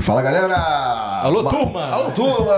Fala galera! Alô, turma! Alô turma!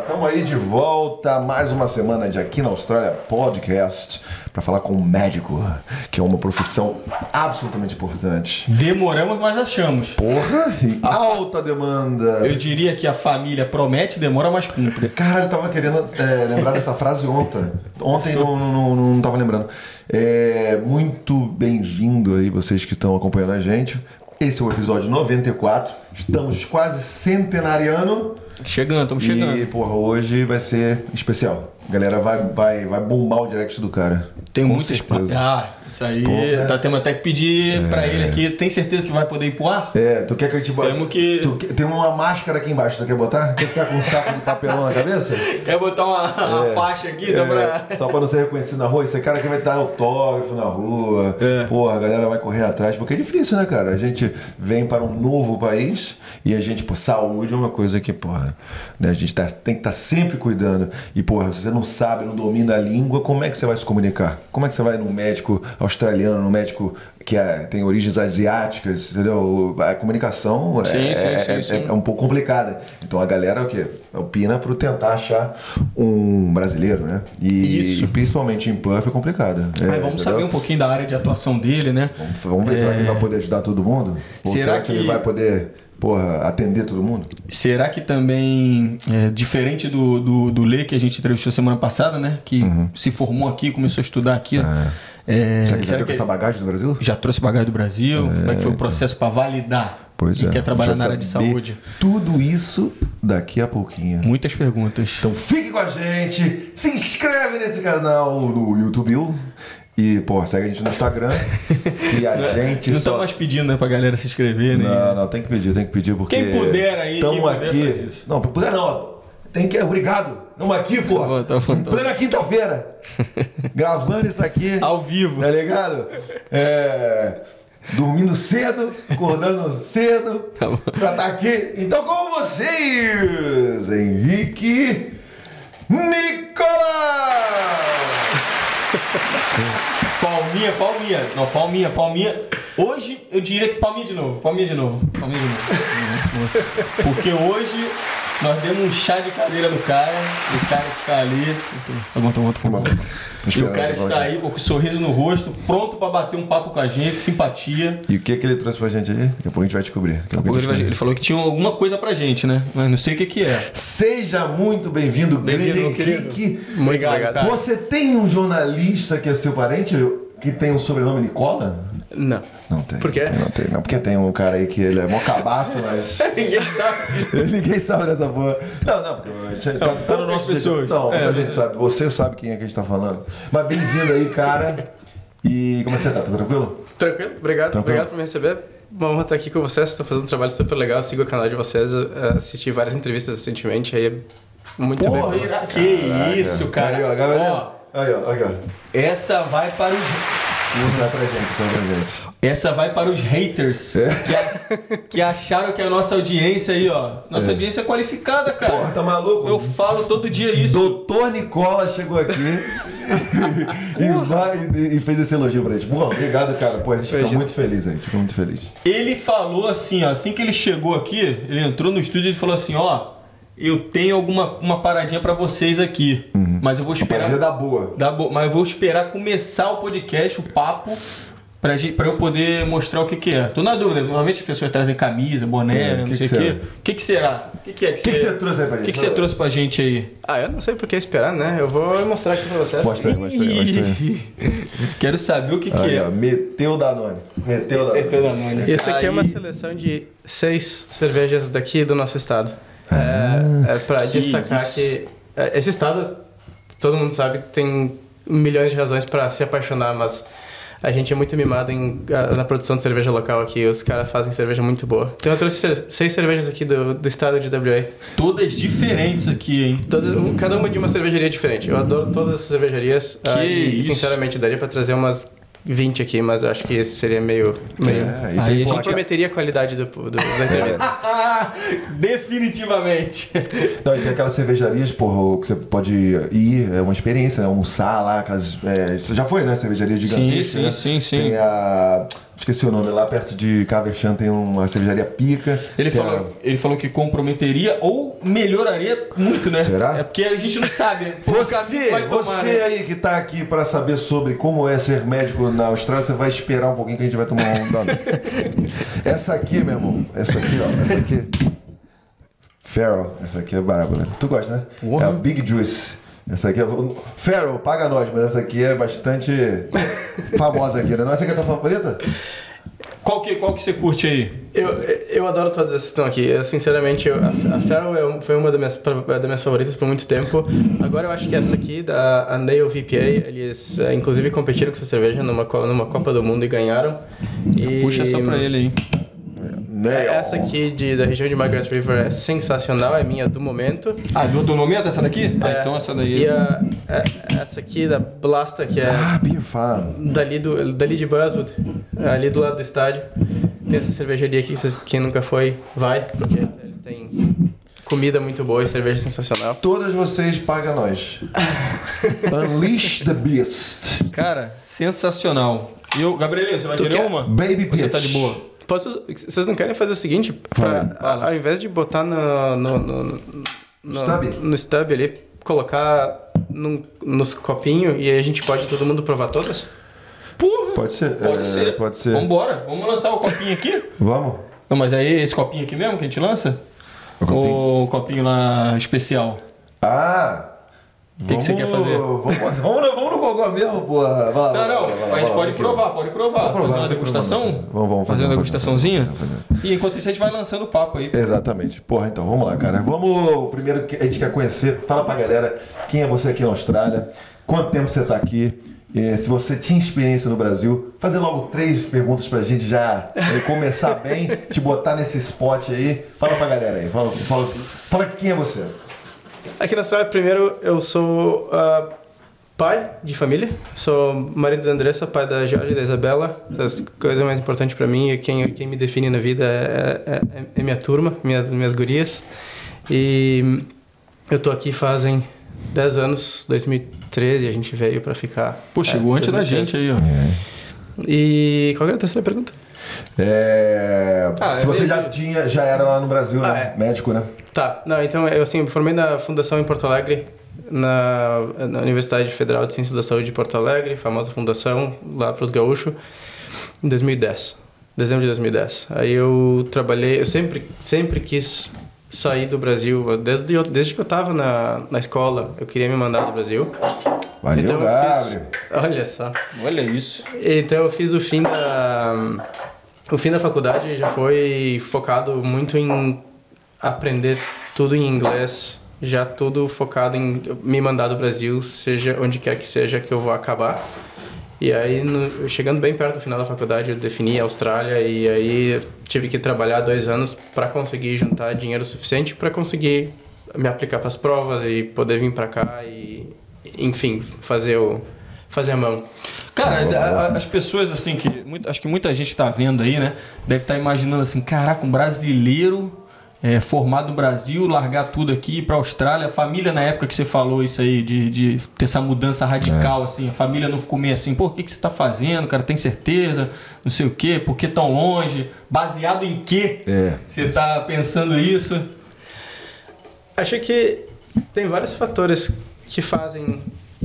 Estamos aí de volta, mais uma semana de Aqui na Austrália Podcast para falar com um médico, que é uma profissão absolutamente importante. Demoramos, mas achamos. Porra! E alta demanda! Eu diria que a família promete, demora, mas cumpre. Cara, eu tava querendo é, lembrar dessa frase ontem. Ontem não, não, não, não tava lembrando. É, muito bem-vindo aí, vocês que estão acompanhando a gente. Esse é o episódio 94. Estamos quase centenariano. Chegando, estamos chegando. E, porra, hoje vai ser especial. A galera vai, vai, vai bombar o direct do cara. Tem Com muitas certeza. Ah, isso aí. Porra. Tá, temos até que pedir pra ele aqui. Tem certeza que vai poder ir pro ar? É, tu quer que eu te bote? Temos que- Tu tem uma máscara aqui embaixo, tu quer botar? Quer ficar com um saco de papelão na cabeça? Quer botar uma, uma faixa aqui? Só pra... É, só pra não ser reconhecido na rua, esse cara aqui vai dar autógrafo na rua. É. Porra, a galera vai correr atrás, porque é difícil, né, cara? A gente vem para um novo país e a gente, pô, saúde é uma coisa que, porra, né, a gente tá- tem que estar sempre cuidando. E, porra, se você não sabe, não domina a língua, como é que você vai se comunicar? Como é que você vai num médico australiano, num médico que é- tem origens asiáticas, entendeu? A comunicação Sim, é, sim, é- sim, é- sim. é um pouco complicada. Então a galera o quê? Opina para tentar achar um brasileiro, né? E, Isso. principalmente em Puff é complicado. É, vamos entendeu? saber um pouquinho da área de atuação dele, né? Vamos, vamos ver, será que ele vai poder ajudar todo mundo? Ou Será será, que... que- ele vai poder, porra, atender todo mundo? Será que também, é, diferente do, do, do Lê que a gente entrevistou semana passada, né? Que se formou aqui, começou a estudar aqui. é, será que será ter que essa bagagem do Brasil? já trouxe bagagem do Brasil? Como é que foi o processo para validar? Pois e é. quer trabalhar na área de saúde? Tudo isso daqui a pouquinho. Muitas perguntas. Então fique com a gente, se inscreve nesse canal no YouTube e, pô, segue a gente no Instagram. e a gente Não só... estão mais pedindo, né, pra galera se inscrever, né? Não, não, tem que pedir, tem que pedir porque. Quem puder aí, Tamo quem puder aqui. isso. Não, puder não. Tem que. Obrigado. Estamos aqui, pô. Tá bom, tá bom, tá plena quinta-feira. gravando isso aqui. Ao vivo. Tá ligado? É. Dormindo cedo, acordando cedo Tá bom. pra estar aqui. Então, com vocês, Henrique Nicolas! Palminha, palminha. Não, palminha, palminha. Hoje eu diria que palminha de novo, palminha de novo, palminha de novo. Porque hoje nós demos um chá de cadeira no cara, o cara está ali. Bom. Tá bom. E o cara está aí com um sorriso no rosto, pronto pra bater um papo com a gente, simpatia. E o que, que ele trouxe pra gente aí? Daqui a pouco a gente vai descobrir. Daqui a pouco a gente Ele, descobre. ele falou que tinha alguma coisa pra gente, né? Mas não sei o que que é. Seja muito bem-vindo, grande Bem-vindo, meu Henrique. Muito obrigado, cara. Você tem um jornalista que é seu parente que tem um sobrenome Nicola? Não. Não tem. Por quê? Não tem, não tem. Não, porque tem um cara aí que ele é mó cabaça, mas. Ninguém sabe. Ninguém sabe dessa porra. Não, não, porque a gente tá, tá no nosso pessoas. Não, É, muita gente sabe. Você sabe quem é que a gente tá falando. Mas bem-vindo aí, cara. E como é que você tá? Tá tranquilo? Tranquilo? Obrigado. Tranquilo. Obrigado por me receber. Uma honra estar aqui com vocês. Estou fazendo um trabalho super legal. Sigo o canal de vocês. eh, Assisti várias entrevistas recentemente. Aí é muito Porra, bem. que isso, cara. Aí, ó, galera. Aí, ó, aí, ó. essa vai para os vai pra gente, vai pra gente. Essa vai para os haters É. que, a- que acharam que a nossa audiência aí, ó. Nossa audiência é qualificada, cara. Porra, tá maluco? Eu falo todo dia isso. Doutor Nicola chegou aqui e, vai, e fez esse elogio pra gente. Bom, obrigado, cara. Pô, a gente fica Imagina. muito feliz, a gente fica muito feliz. Ele falou assim, ó, assim que ele chegou aqui, ele entrou no estúdio e ele falou assim, ó, eu tenho alguma uma paradinha pra vocês aqui, mas eu vou Paradinha esperar da boa. Dá bo- Mas eu vou esperar começar o podcast, o papo, Pra, gente, pra eu poder mostrar o que, que é. Tô na dúvida, normalmente as pessoas trazem camisa, boné, É, não que sei que o quê. será? O que, que será? O que, que é que, O que, que você trouxe aí pra O gente? que, que você trouxe pra gente aí? Ah, eu não sei por que esperar, né? Eu vou mostrar aqui pra vocês. Mostra aí, mostra aí, mostra aí. Quero saber o que, que Aí, é. ó, meteu o Danone. Meteu o Danone. Isso aqui é uma Aí- seleção de seis cervejas daqui do nosso estado. É, é pra que destacar isso. que é, esse estado, todo mundo sabe, tem milhões de razões pra se apaixonar, mas a gente é muito mimado em, na produção de cerveja local aqui. Os caras fazem cerveja muito boa. Então eu trouxe seis cervejas aqui do, do estado de WA. Todas diferentes aqui, hein? Toda, cada uma de uma cervejaria diferente. Eu adoro todas as cervejarias. Que ah, e, isso. sinceramente, daria pra trazer umas 20 aqui, mas eu acho que esse seria meio. meio É, Aí e a tem comprometeria a qualidade do, do- da entrevista. Definitivamente. Não, e tem aquelas cervejarias, porra, que você pode ir, é uma experiência, né? Almoçar lá, aquelas. É, você já foi, né? Cervejaria gigantesca. sim, né? sim, sim. Tem a. Esqueci o nome, lá perto de Caverchan tem uma cervejaria pica. Ele Tem falou, ele falou que comprometeria ou melhoraria muito, né? Será? É porque a gente não sabe. caminho Você, tomar, você né? aí que tá aqui pra saber sobre como é ser médico na Austrália, você vai esperar um pouquinho que a gente vai tomar um dano. essa aqui, meu irmão, essa aqui, ó, essa aqui. Farrell, essa aqui é braba, né? Tu gosta, né? Porra. É a Big Juice. Essa aqui é. Farrell, paga nós, mas essa aqui é bastante famosa aqui, né? Não, essa aqui é a tua favorita? Qual que, qual que você curte aí? Eu, eu adoro todas essas que estão aqui. Eu, sinceramente, eu, a, a Farrell é um- foi uma das minhas, das minhas favoritas por muito tempo. Agora eu acho que essa aqui, da a Nail VPA, eles eh, inclusive competiram com essa cerveja numa, numa Copa do Mundo e ganharam. E Puxa essa pra ele aí. Nail. Essa aqui de, da região de Margaret River é sensacional, é minha do momento. Ah, do, do momento essa daqui? Ah, É, então essa daí. E a, a- essa aqui da Blasta, que é Ah, Beer Farm. dali, do, dali de Buzzwood, ali do lado do estádio. Tem essa cervejaria aqui, quem nunca foi, vai, porque eles têm comida muito boa e cerveja sensacional. Todas vocês pagam nós. Unleash the Beast. Cara, sensacional. E eu, Gabriel, você vai Tu querer quer? uma? Baby Você tá de boa? Posso, vocês não querem fazer o seguinte? Pra, a- ao invés de botar no, no, no, no, Stub? no stub ali, colocar num- nos copinhos e aí a gente pode todo mundo provar todas? Porra! Pode ser. Pode é, ser. Pode ser. Vambora, vamos lançar o copinho aqui? Vamos? Não, mas aí esse copinho aqui mesmo que a gente lança? O copinho. Ou o copinho lá especial? Ah! O que que você quer fazer? Vamos, vamos, vamos gogó mesmo, porra. Vai Não, vai não, vai a gente pode provar, pode provar. Fazer uma degustação? Vamos, vamos fazer uma fazer, degustaçãozinha? E enquanto isso a gente vai lançando o papo aí. Exatamente. Porra, então, vamos lá, cara. Vamos. Primeiro que a gente quer conhecer, fala pra galera quem é você aqui na Austrália, quanto tempo você tá aqui. se você tinha experiência no Brasil, fazer logo três perguntas pra gente já eh, começar bem, te botar nesse spot aí. Fala pra galera aí, fala, fala, fala quem é você. Aqui na Austrália, primeiro, eu sou ah, pai de família. Sou marido da Andressa, pai da Jorge e da Isabela. As coisas mais importantes para mim e quem, quem me define na vida é, é, é- é minha turma, minhas, minhas gurias. E eu tô aqui fazem 10 anos, 2013, a gente veio para ficar. Pô, chegou é, antes da 2013. gente aí, ó. E qual era a terceira pergunta? É, Ah, se é você já tinha, já era lá no Brasil, Ah, né? é. Médico, né? Tá, não, então eu assim, me formei na fundação em Porto Alegre, na, na Universidade Federal de Ciências da Saúde de Porto Alegre, famosa fundação lá para os gaúchos, em 2010, dezembro de 2010. Aí eu trabalhei, eu sempre, sempre quis sair do Brasil, desde, eu- desde que eu estava na, na escola, eu queria me mandar do Brasil. Valeu, então Gabriel. fiz, olha só. Olha isso. Então eu fiz o fim da o fim da faculdade já foi focado muito em aprender tudo em inglês, já tudo focado em me mandar do Brasil, seja onde quer que seja que eu vou acabar. E aí, no- chegando bem perto do final da faculdade, eu defini a Austrália e aí tive que trabalhar dois anos para conseguir juntar dinheiro suficiente para conseguir me aplicar para as provas e poder vir para cá e, enfim, fazer o fazer a mão. Cara, a- a- as pessoas, assim, que. muito- acho que muita gente tá vendo aí, né? Deve estar imaginando assim: caraca, um brasileiro é, formado no Brasil, largar tudo aqui ir pra Austrália. A família, na época que você falou isso aí, de, de ter essa mudança radical, assim, a família não ficou meio assim: pô, o que, que você tá fazendo, cara? Tem certeza? Não sei o quê, por que tão longe? Baseado em quê É. você tá pensando isso? Acho que tem vários fatores que fazem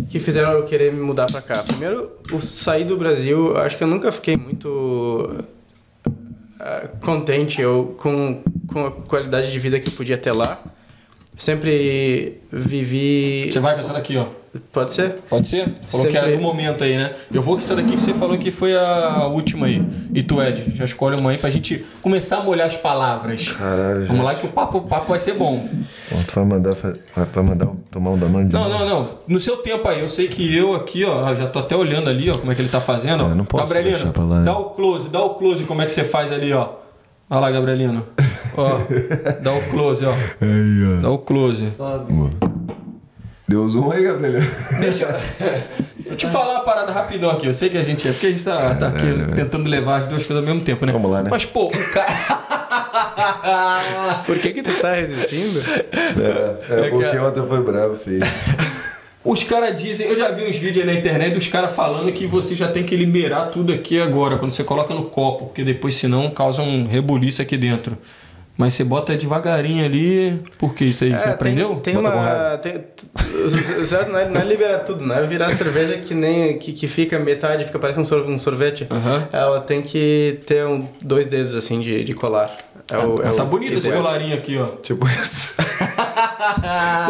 que fizeram eu querer me mudar para cá. Primeiro, o sair do Brasil, acho que eu nunca fiquei muito contente ou com, com a qualidade de vida que podia ter lá. Sempre vivi. Você vai com essa daqui, ó. Pode ser? Pode ser? Tu falou que Sempre- era do momento aí, né? Eu vou com essa daqui que você falou que foi a última aí. E tu, Ed, já escolhe uma aí pra gente começar a molhar as palavras. Caralho, Vamos lá que o papo, o papo vai ser bom. Bom, tu vai mandar, vai, vai mandar tomar um Danone de Não, novo? não, não. No seu tempo aí, eu sei que eu aqui, ó, já tô até olhando ali, ó, como é que ele tá fazendo. É, não posso Gabrielino, deixar pra lá, né? dá o close, dá o close, como é que você faz ali, ó. Olha lá, Gabrielino. Ó, dá o close, ó. Aí, Dá o close. ó. Deu zoom aí, Gabriel. Deixa eu... eu te falar uma parada rapidão aqui. Eu sei que a gente é. Porque a gente tá, tá aqui tentando levar as duas coisas ao mesmo tempo, né? Vamos lá, né? Mas, pô, o cara. Por que que tu tá resistindo? É, é É porque ontem foi bravo, filho. Os caras dizem, eu já vi uns vídeos aí na internet dos caras falando que você já tem que liberar tudo aqui agora, quando você coloca no copo, porque depois senão causa um rebuliço aqui dentro. Mas você bota devagarinho ali. Por que isso aí? você É, aprendeu? Tem, tem Bota uma. Tem, não é, não é liberar tudo, não é virar cerveja que nem. que, que fica metade, fica parecendo um sor- um sorvete. Aham. Ela tem que ter um, dois dedos assim de, de colar. É o, é tá o bonito que esse colarinho aqui, ó. Tipo isso. Tu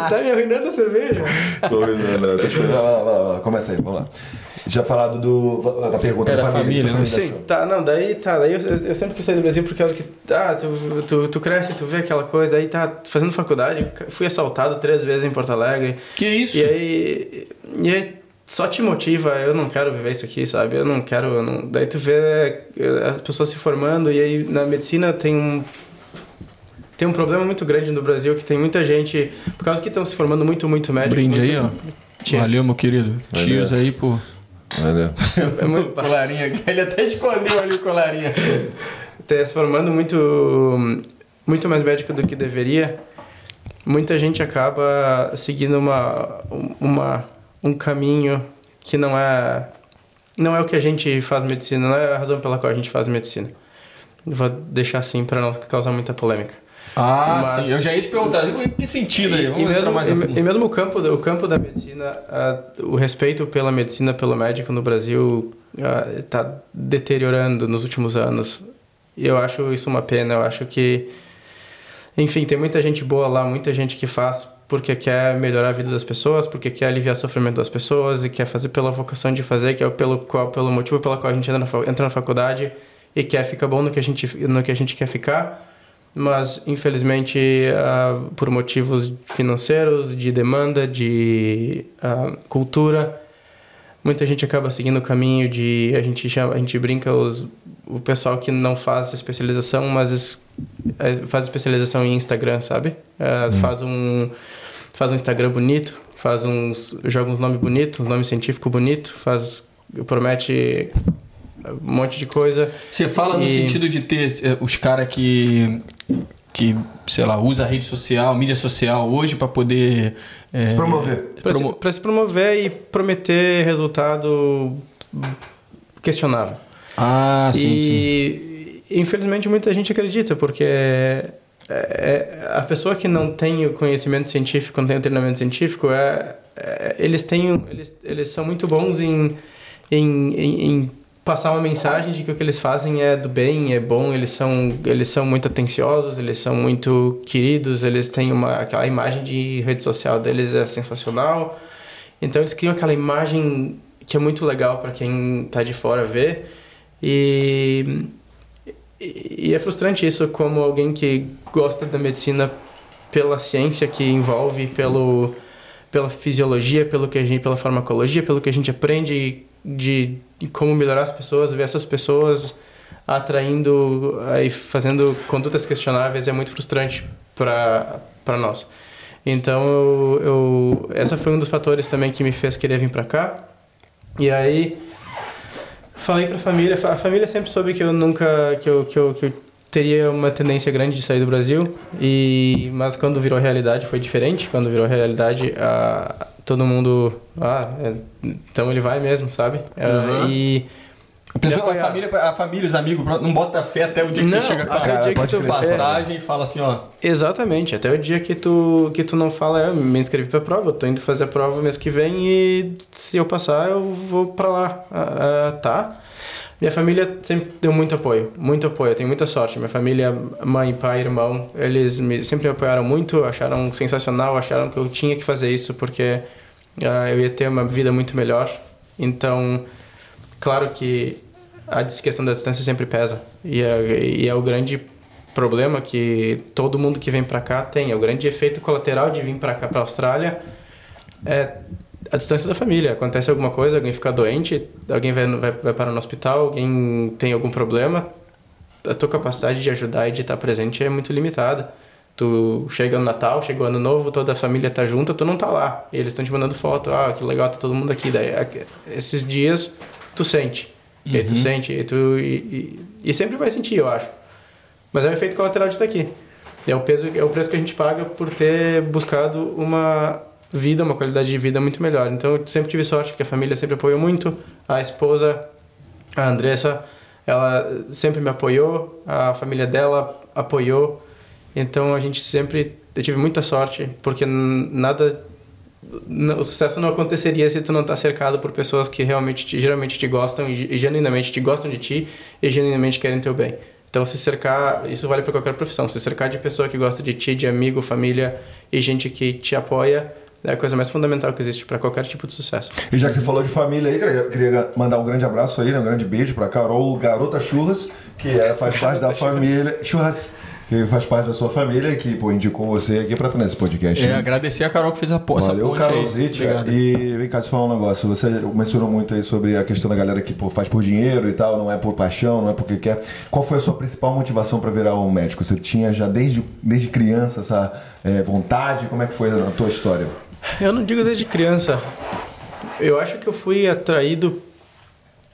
tá me arruinando a cerveja. Tô olhando, tô esperando. Vai lá, vai lá, vai lá. Começa aí, vamos lá. Já falado do, da pergunta Era da família. família, né? Sim, tá, não, daí tá, daí eu, eu sempre quis sair do Brasil por causa que, ah, tu, tu, tu cresce, tu vê aquela coisa, aí tá fazendo faculdade, fui assaltado três vezes em Porto Alegre, Que isso? e aí, e aí só te motiva, eu não quero viver isso aqui, sabe, eu não quero, eu não... daí tu vê eh, as pessoas se formando, e aí na medicina tem um, tem um problema muito grande no Brasil, que tem muita gente, por causa que estão se formando muito, muito médico. Brinde muito, aí, ó. Cheers. Valeu, meu querido. Valeu. Cheers aí, pô. Olha. É muito- colarinho aqui. Ele até escondeu ali o colarinho. tá se formando muito muito mais médico do que deveria muita gente acaba seguindo uma uma um caminho que não é não é o que a gente faz medicina não é a razão pela qual a gente faz medicina vou deixar assim para não causar muita polêmica Ah, Mas- sim. Eu já ia te perguntar. Em que sentido aí? e, Vamos e mesmo, mais e, e mesmo o campo, o campo da medicina, ah, o respeito pela medicina, pelo médico no Brasil está deteriorando nos últimos anos. E eu acho isso uma pena. Eu acho que, enfim, tem muita gente boa lá, muita gente que faz porque quer melhorar a vida das pessoas, porque quer aliviar o sofrimento das pessoas e quer fazer pela vocação de fazer, que é pelo qual, pelo motivo pelo qual a gente entra na, faculdade e quer ficar bom no que a gente no que a gente quer ficar mas infelizmente ah, por motivos financeiros, de demanda, de ah, cultura, muita gente acaba seguindo o caminho de a gente chama, a gente brinca os o pessoal que não faz especialização, mas es- eh, faz especialização em Instagram, sabe? Ah, Faz um faz um Instagram bonito, faz uns joga uns nomes bonitos, um nome científico bonito, faz promete um monte de coisa. Você fala no E- sentido de ter eh, os caras que, que, sei lá, usa a rede social, mídia social hoje pra poder... eh, Se promover. Para promo- se, se promover e prometer resultado questionável. Ah, sim, sim. e infelizmente muita gente acredita, porque é- é- a pessoa que não tem o conhecimento científico, não tem o treinamento científico, é, é- eles, têm, eles, eles são muito bons em, em, em, em passar uma mensagem de que o que eles fazem é do bem, é bom, eles são, eles são muito atenciosos, eles são muito queridos, eles têm uma, aquela imagem de rede social deles é sensacional. Então eles criam aquela imagem que é muito legal para quem tá de fora ver. E, e é frustrante isso como alguém que gosta da medicina pela ciência que envolve, pelo, pela fisiologia, pelo que a gente, pela farmacologia, pelo que a gente aprende de, de como melhorar as pessoas, ver essas pessoas atraindo e fazendo condutas questionáveis é muito frustrante para para nós. Então, eu, eu, essa foi um dos fatores também que me fez querer vir para cá. E aí, falei para a família. A família sempre soube que eu nunca, que eu, que eu, que eu teria uma tendência grande de sair do Brasil. E mas quando virou realidade foi diferente. Quando virou realidade, ah, todo mundo, ah, é, então ele vai mesmo, sabe? Uhum. E A, pessoa, Me a, família, a família, os amigos, não bota fé até o dia que Não, você chega com a passagem e fala assim, ó. Exatamente, até o dia que tu, que tu não fala, eu me inscrevi pra prova, eu tô indo fazer a prova mês que vem e se eu passar eu vou pra lá, Ah, ah, tá? Minha família sempre deu muito apoio, muito apoio, eu tenho muita sorte. Minha família, mãe, pai, irmão, eles me, sempre me apoiaram muito, acharam sensacional, acharam que eu tinha que fazer isso porque ah, eu ia ter uma vida muito melhor. Então, claro que a questão da distância sempre pesa e é, e é o grande problema que todo mundo que vem para cá tem. É o grande efeito colateral de vir para cá, para Austrália, é a distância da família. Acontece alguma coisa, alguém fica doente, alguém vai, vai, vai parar no hospital, alguém tem algum problema, a tua capacidade de ajudar e de estar presente é muito limitada. Tu chega no Natal, chega o Ano Novo, toda a família tá junta, tu não tá lá. E eles estão te mandando foto, ah, que legal, tá todo mundo aqui. Daí, esses dias, tu sente. E aí tu sente, e, tu, e, e, e sempre vai sentir, eu acho. Mas é o efeito colateral de estar aqui. É o, peso, é o preço que a gente paga por ter buscado uma vida, uma qualidade de vida muito melhor. Então eu sempre tive sorte que a família sempre apoiou muito. A esposa, a Andressa, ela sempre me apoiou, a família dela apoiou. Então a gente sempre. Eu tive muita sorte, porque nada. O sucesso não aconteceria se tu não tá cercado por pessoas que realmente te, geralmente te gostam e, e genuinamente te gostam de ti e genuinamente querem teu bem. Então se cercar, isso vale para qualquer profissão, se cercar de pessoa que gosta de ti, de amigo, família e gente que te apoia, é a coisa mais fundamental que existe para qualquer tipo de sucesso. E já que você falou de família aí, queria- queria mandar um grande abraço aí, né? um grande beijo pra Carol Garota Churras, que é, faz parte da família. Churras, que faz parte da sua família e que pô, indicou você aqui pra estar nesse podcast. É, né? agradecer a Carol que fez a po- essa Valeu. Carol Zitia. E vem cá, deixa eu falar um negócio. Você mencionou muito aí sobre a questão da galera que pô, faz por dinheiro e tal, não é por paixão, não é porque quer. Qual foi a sua principal motivação para virar um médico? Você tinha já desde, desde criança essa é, vontade? Como é que foi a tua história? Eu não digo desde criança. Eu acho que eu fui atraído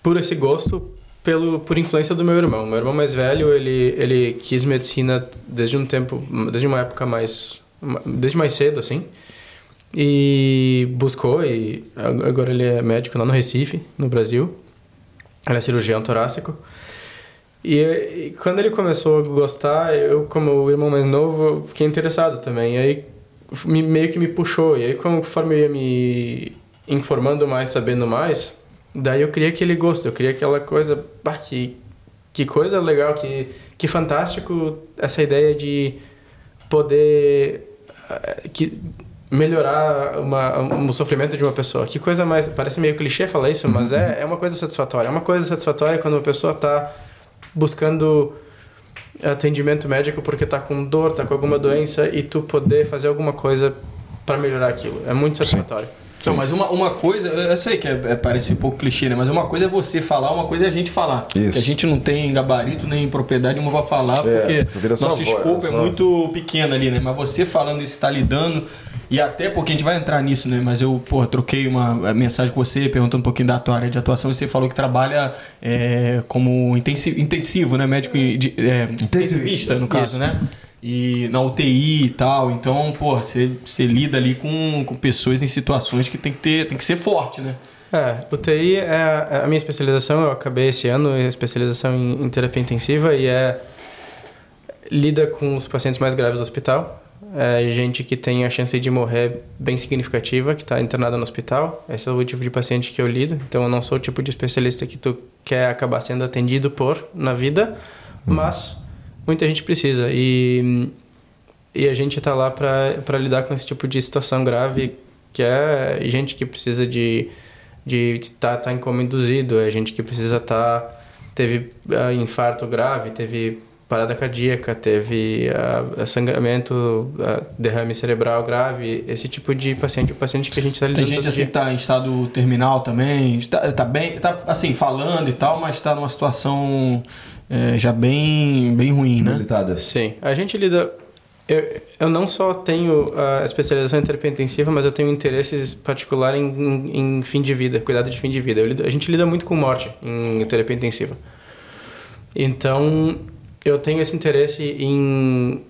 por esse gosto pelo por influência do meu irmão. Meu irmão mais velho, ele ele quis medicina desde um tempo, desde uma época mais desde mais cedo assim. E buscou e agora ele é médico lá no Recife, no Brasil. Ele é cirurgião torácico. E, e quando ele começou a gostar, eu como o irmão mais novo, fiquei interessado também. E aí me, meio que me puxou. E aí conforme eu ia me informando mais, sabendo mais, daí eu queria aquele gosto, eu queria aquela coisa, que, que coisa legal, que, que fantástico essa ideia de poder eh, que melhorar uma, um sofrimento de uma pessoa. Que coisa mais... Parece meio clichê falar isso, mas é, é uma coisa satisfatória. É uma coisa satisfatória quando uma pessoa está buscando atendimento médico porque tá com dor, tá com alguma doença e tu poder fazer alguma coisa para melhorar aquilo. É muito satisfatório. Então, mas uma, uma coisa, eu sei que é, é- parece um pouco clichê, né? Mas uma coisa é você falar, uma coisa é a gente falar. Isso. Que a gente não tem gabarito nem propriedade nenhuma pra falar, É, porque nosso escopo é só- muito pequeno ali, né? Mas você falando isso, tá lidando. E até porque a gente vai entrar nisso, né? Mas eu, pô, troquei uma mensagem com você perguntando um pouquinho da tua área de atuação e você falou que trabalha é, como intensivo, intensivo, né? Médico de, é, intensivista, no caso, Isso. né? E na UTI e tal. Então, pô, você, lida ali com, com pessoas em situações que tem que, ter, tem que ser forte, né? É, UTI é a minha especialização, eu acabei esse ano, é especialização em, em terapia intensiva e é lida com os pacientes mais graves do hospital. É gente que tem a chance de morrer bem significativa, que está internada no hospital. Esse é o tipo de paciente que eu lido. Então eu não sou o tipo de especialista que tu quer acabar sendo atendido por na vida, mas muita gente precisa e e a gente está lá para lidar com esse tipo de situação grave, que é gente que precisa de de estar tá, tá em coma induzido, é gente que precisa estar tá, teve uh, infarto grave, teve parada cardíaca, teve uh, sangramento, uh, derrame cerebral grave, esse tipo de paciente, o paciente que a gente está lidando Tem gente assim dia. que tá em estado terminal também, está tá bem, tá assim assim e tal, mas está numa situação é, já bem bem ruim, né? Habilitada. Sim, a gente lida eu, eu não só tenho a especialização em terapia intensiva, mas eu tenho interesses particular em, em, em fim de vida, cuidado de fim de vida. Lido, a gente lida muito com morte em terapia intensiva. Então, eu tenho esse interesse em...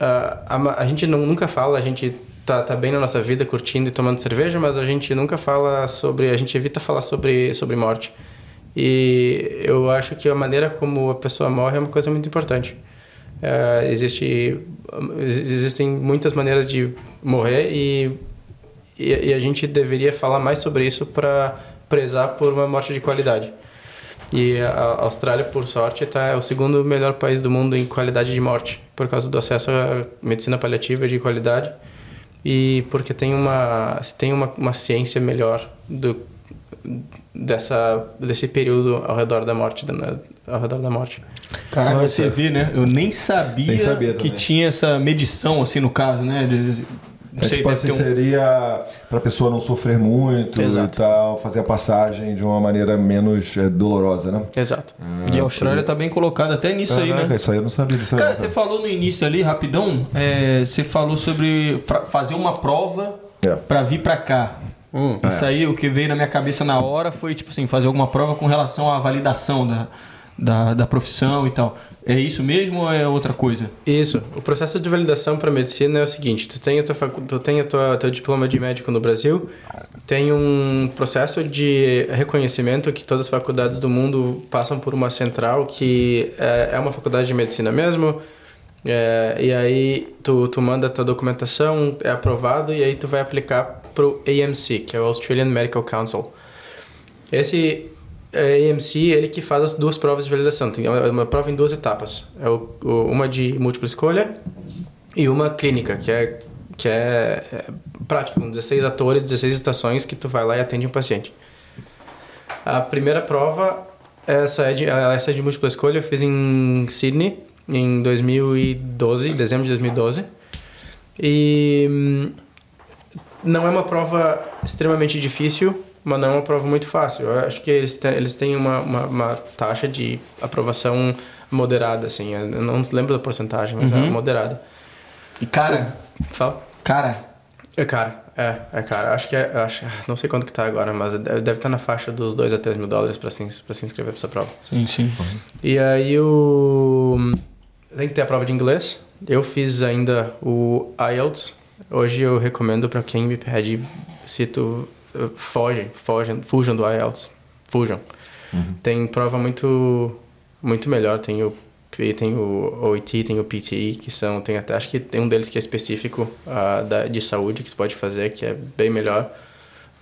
Uh, a, a, gente não, nunca fala, a gente tá, tá bem na nossa vida, curtindo e tomando cerveja, mas a gente nunca fala sobre... A gente evita falar sobre, sobre morte. E eu acho que a maneira como a pessoa morre é uma coisa muito importante. É, existe, existem muitas maneiras de morrer e, e, e a gente deveria falar mais sobre isso para prezar por uma morte de qualidade. E a Austrália, por sorte, tá, é o segundo melhor país do mundo em qualidade de morte, por causa do acesso à medicina paliativa de qualidade e porque tem uma, tem uma, uma ciência melhor do, dessa, desse período ao redor da morte. Da, ao redor da morte. Caraca, você vê, né? Eu nem sabia, Nem sabia que tinha essa medição, assim, no caso, né? De- não É, sei, tipo assim, um- seria pra pessoa não sofrer muito Exato. e tal, fazer a passagem de uma maneira menos é, dolorosa, né? Exato. E a Austrália tá bem colocada até nisso aí, né? Isso aí eu não sabia disso. aí, Cara, não, você falou no início ali, rapidão, é, você falou sobre fazer uma prova É. pra vir pra cá. Hum, Isso aí, o que veio na minha cabeça na hora foi, tipo assim, fazer alguma prova com relação à validação da, da, da profissão e tal. É isso mesmo ou é outra coisa? Isso. O processo de validação para medicina é o seguinte: tu tem a tua facu- tu tem a tua teu diploma de médico no Brasil, tem um processo de reconhecimento que todas as faculdades do mundo passam por uma central que é, é uma faculdade de medicina mesmo. É, e aí tu, tu manda a tua documentação, é aprovado e aí tu vai aplicar pro AMC, que é o Australian Medical Council. Esse é, AMC, ele que faz as duas provas de validação. Tem uma, prova em duas etapas. É o, o- uma de múltipla escolha e uma clínica, que é, que é, é prática, com 16 atores, 16 estações que tu vai lá e atende um paciente. A primeira prova, essa é de, essa é de múltipla escolha, eu fiz em Sydney em 2012, dezembro de 2012. E não é uma prova extremamente difícil, mas não é uma prova muito fácil. Eu acho que eles têm, eles têm uma, uma, uma taxa de aprovação moderada, assim. Eu não lembro da porcentagem, mas é moderada. E cara, Fala. cara, É cara, é, é cara. Acho que é, acho, não sei quanto que tá agora, mas deve estar na faixa dos 2 a 3 mil dólares para se, pra se inscrever para essa prova. sim, sim. E aí o tem que ter a prova de inglês. Eu fiz ainda o IELTS. Hoje eu recomendo para quem me pede se tu uh, foge, fogem, fujam do IELTS, fujam. Tem prova muito muito melhor, tem o tem o OIT, tem o PTE, que são tem até acho que tem um deles que é específico ah, da, de saúde que tu pode fazer, que é bem melhor.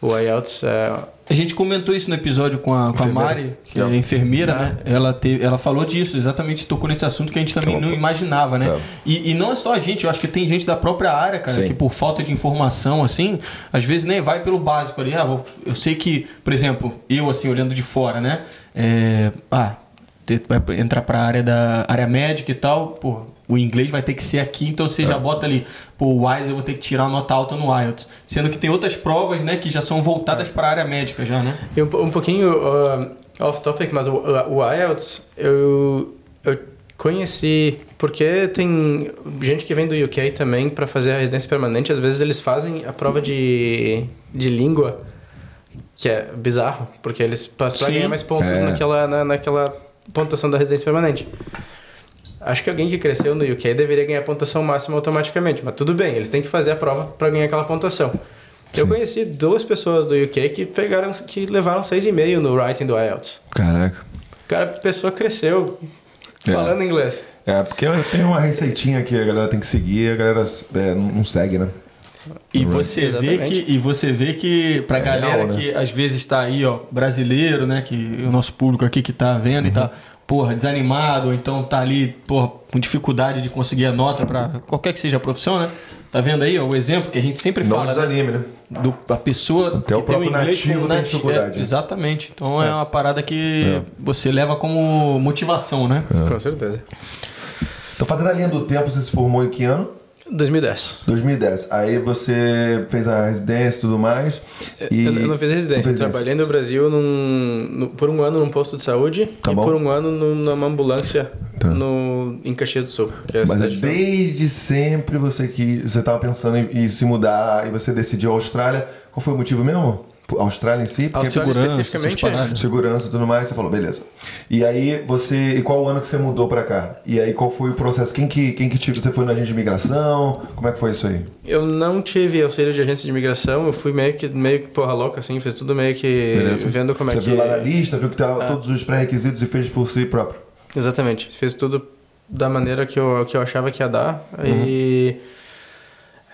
O IELTS é A gente comentou isso no episódio com a, com a. Mari, que É. é enfermeira, né? Ela, teve, ela falou disso, exatamente tocou nesse assunto que a gente também não imaginava, né? É. E, e não é só a gente, eu acho que tem gente da própria área, cara, Sim. que por falta de informação, assim, às vezes nem vai pelo básico ali. Ah, eu sei que, por exemplo, eu, assim, olhando de fora, né? É, ah, vai entrar pra área da área médica e tal, pô. O inglês vai ter que ser aqui, então você É. já bota ali, pô, o IELTS eu vou ter que tirar uma nota alta no IELTS. Sendo que tem outras provas, né, que já são voltadas para a área médica já, né? E um, um pouquinho uh, off topic, mas o, o IELTS eu, eu conheci porque tem gente que vem do UK também para fazer a residência permanente. Às vezes eles fazem a prova de, de língua, que é bizarro, porque eles para Sim. ganhar mais pontos É. naquela, na, naquela pontuação da residência permanente. Acho que alguém que cresceu no UK deveria ganhar pontuação máxima automaticamente, mas tudo bem, eles têm que fazer a prova para ganhar aquela pontuação. Eu conheci duas pessoas do UK que pegaram, que levaram 6,5 no writing do IELTS. Caraca. Cara, a pessoa cresceu É. falando inglês. É, porque tem uma receitinha que a galera tem que seguir e a galera é, não segue, né? E você vê Exatamente. que e você vê que pra É galera real, né? que às vezes está aí, ó, brasileiro, né, que o nosso público aqui que tá vendo e Uhum. tá, porra, desanimado, ou então tá ali, porra, com dificuldade de conseguir a nota pra qualquer que seja a profissão, né? Tá vendo aí, ó, o exemplo que a gente sempre Não fala, né? desanime, né? do, a pessoa Até o que tem próprio inglês nativo como tem nati- dificuldade. é, exatamente. Então é. uma parada que você leva como motivação, né? Com certeza. Tô fazendo a linha do tempo, você se formou em que ano? 2010. 2010. Aí você fez a residência e tudo mais. E... Eu, não fiz residência. Não eu trabalhei no Brasil num, no- por um ano num posto de saúde Tá e bom. por um ano no- numa ambulância Tá. no, em Caxias do Sul. Que é a Mas é eu- desde sempre você que você tava pensando em, em se mudar e você decidiu a Austrália. Qual foi o motivo mesmo? Austrália em si? Porque Austrália segurança, especificamente. paradas. segurança e tudo mais, você falou, beleza. E aí você. E qual o ano que você mudou pra cá? E aí qual foi o processo? Quem que, quem que te, Você foi na agente de imigração? Como é que foi isso aí? Eu não tive auxílio de agência de imigração, eu fui meio que, meio que porra louca, assim, fiz tudo meio que Beleza. vendo como você é que... viu lá na lista, viu que tá todos os pré-requisitos e fez por si próprio. Exatamente, fiz tudo da maneira que eu, que eu achava que ia dar e...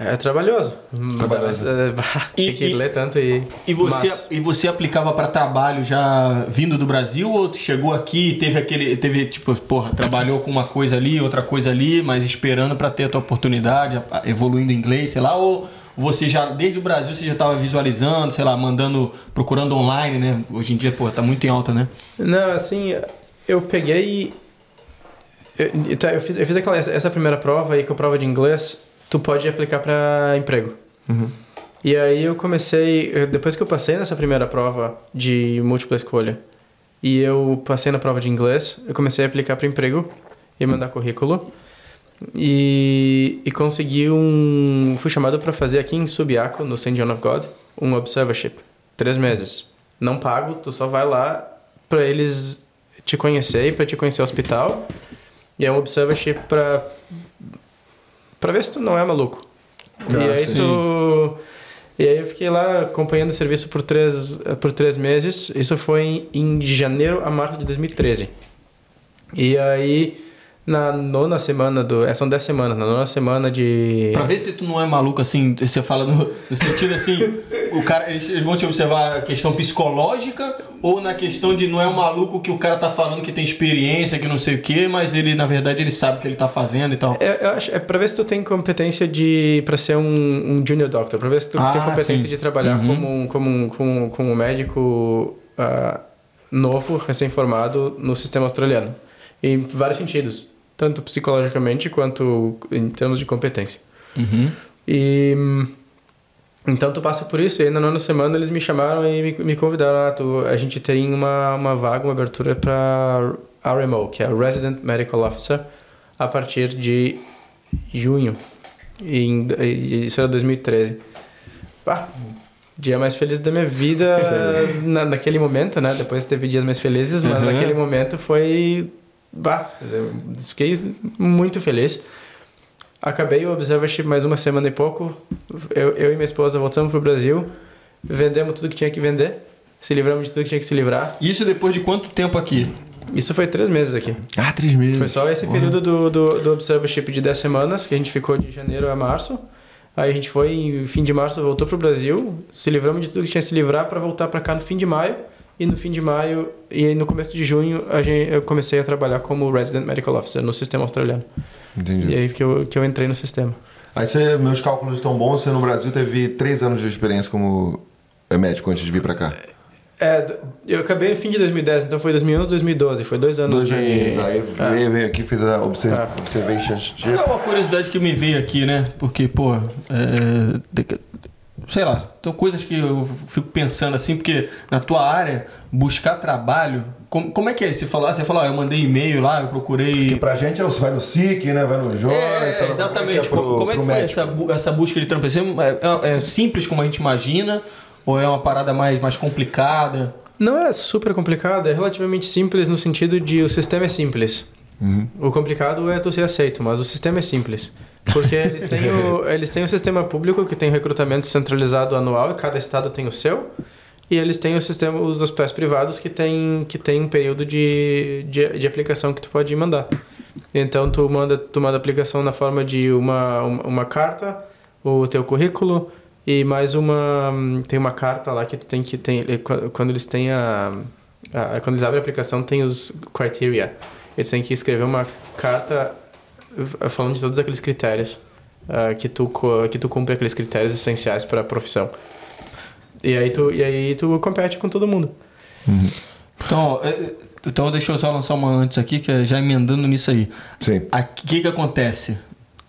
É trabalhoso. Trabalhoso. É, Tem E- que e- ler tanto e... E você, Mas- e você aplicava pra trabalho já vindo do Brasil ou chegou aqui e teve aquele teve tipo, porra, trabalhou com uma coisa ali, outra coisa ali, mas esperando pra ter a tua oportunidade, evoluindo em inglês, sei lá, ou você já desde o Brasil você já tava visualizando, sei lá, mandando, procurando online, né? Hoje em dia, porra, tá muito em alta, né? Não, assim, eu peguei. Eu, eu fiz, eu fiz aquela, essa, essa primeira prova aí, que é a prova de inglês, tu pode aplicar para emprego. E aí eu comecei, depois que eu passei nessa primeira prova de múltipla escolha e eu passei na prova de inglês, eu comecei a aplicar para emprego e mandar currículo. E, e consegui um. Fui chamado para fazer aqui em Subiaco, no St. John of God, um observership. Três meses. Não pago, tu só vai lá para eles te conhecer e para te conhecer o hospital. E é um observership para para ver se tu não é maluco. e Ah, aí sim. tu e aí eu fiquei lá acompanhando o serviço por três por três meses. Isso foi em, em janeiro a março de 2013. E aí na nona semana do é, são dez semanas na nona semana de Pra ver se tu não é maluco assim, você fala no, no sentido assim, o cara, eles, eles vão te observar a questão psicológica ou na questão de não é um maluco que o cara tá falando que tem experiência, que não sei o que, mas ele na verdade ele sabe o que ele tá fazendo e tal. É, eu acho, é pra ver se tu tem competência de para ser um, um junior doctor, pra ver se tu Ah, tem competência sim. de trabalhar Uhum. como, um, como, um, como, como um médico ah, novo, recém-formado no sistema australiano. Em vários sentidos, tanto psicologicamente quanto em termos de competência. Uhum. E então tu passa por isso e na nona semana eles me chamaram e me, me convidaram ah, tu, a gente tem uma, uma vaga, uma abertura para RMO, que é Resident Medical Officer, a partir de junho. E, e isso era 2013. Pá, dia mais feliz da minha vida na, naquele momento, né? Depois teve dias mais felizes, mas Uhum. naquele momento foi... Bah, fiquei muito feliz. Acabei o observership mais uma semana e pouco. Eu, eu e minha esposa voltamos pro Brasil, vendemos tudo que tinha que vender, se livramos de tudo que tinha que se livrar. Isso depois de quanto tempo aqui? Isso foi três meses aqui. Ah, três meses. Foi só esse período do, do, do observership de 10 semanas, que a gente ficou de janeiro a março. Aí a gente foi, em fim de março, voltou pro Brasil, se livramos de tudo que tinha que se livrar para voltar para cá no fim de maio. E no fim de maio e aí no começo de junho, a gente, eu comecei a trabalhar como Resident Medical Officer no sistema australiano. Entendi. E aí que eu, que eu entrei no sistema. Aí você, meus cálculos estão bons, você no Brasil teve três anos de experiência como é, médico antes de vir pra cá. É, eu acabei no fim de 2010, então foi 2011, 2012, foi dois anos Dois de... aninhos. Aí É. veio, veio aqui, fez a observ Ah. observation. É uma curiosidade que me veio aqui, né? Porque, pô, é, sei lá, são coisas que eu fico pensando assim, porque na tua área, buscar trabalho, como, como é que é? Você falou, ah, você falou, ah, eu mandei e-mail lá, eu procurei. Que pra gente é, o- vai no SIC, né? Vai no Joy. É, então, exatamente. Como Como, como é que foi essa, bu- essa busca de trampo? É, é- é simples como a gente imagina? Ou é uma parada mais, mais complicada? Não é super complicado, é relativamente simples no sentido de o sistema é simples. O complicado é tu ser aceito, mas o sistema é simples. Porque eles têm, o, eles têm o sistema público que tem recrutamento centralizado anual e cada estado tem o seu. E eles têm o sistema, os hospitais privados que tem, que tem um período de, de, de aplicação que tu pode mandar. Então tu manda, tu manda aplicação na forma de uma, uma, uma carta, o teu currículo e mais uma tem uma carta lá que tu tem que tem quando eles têm a, a quando eles abrem a aplicação tem os criteria. Eles têm que escrever uma carta falando de todos aqueles critérios ah, que tu que tu cumpre aqueles critérios essenciais para a profissão. E aí tu e aí tu compete com todo mundo. Então, ó, é, então deixa eu só lançar uma antes aqui, que é já emendando nisso aí. Sim. O que que acontece?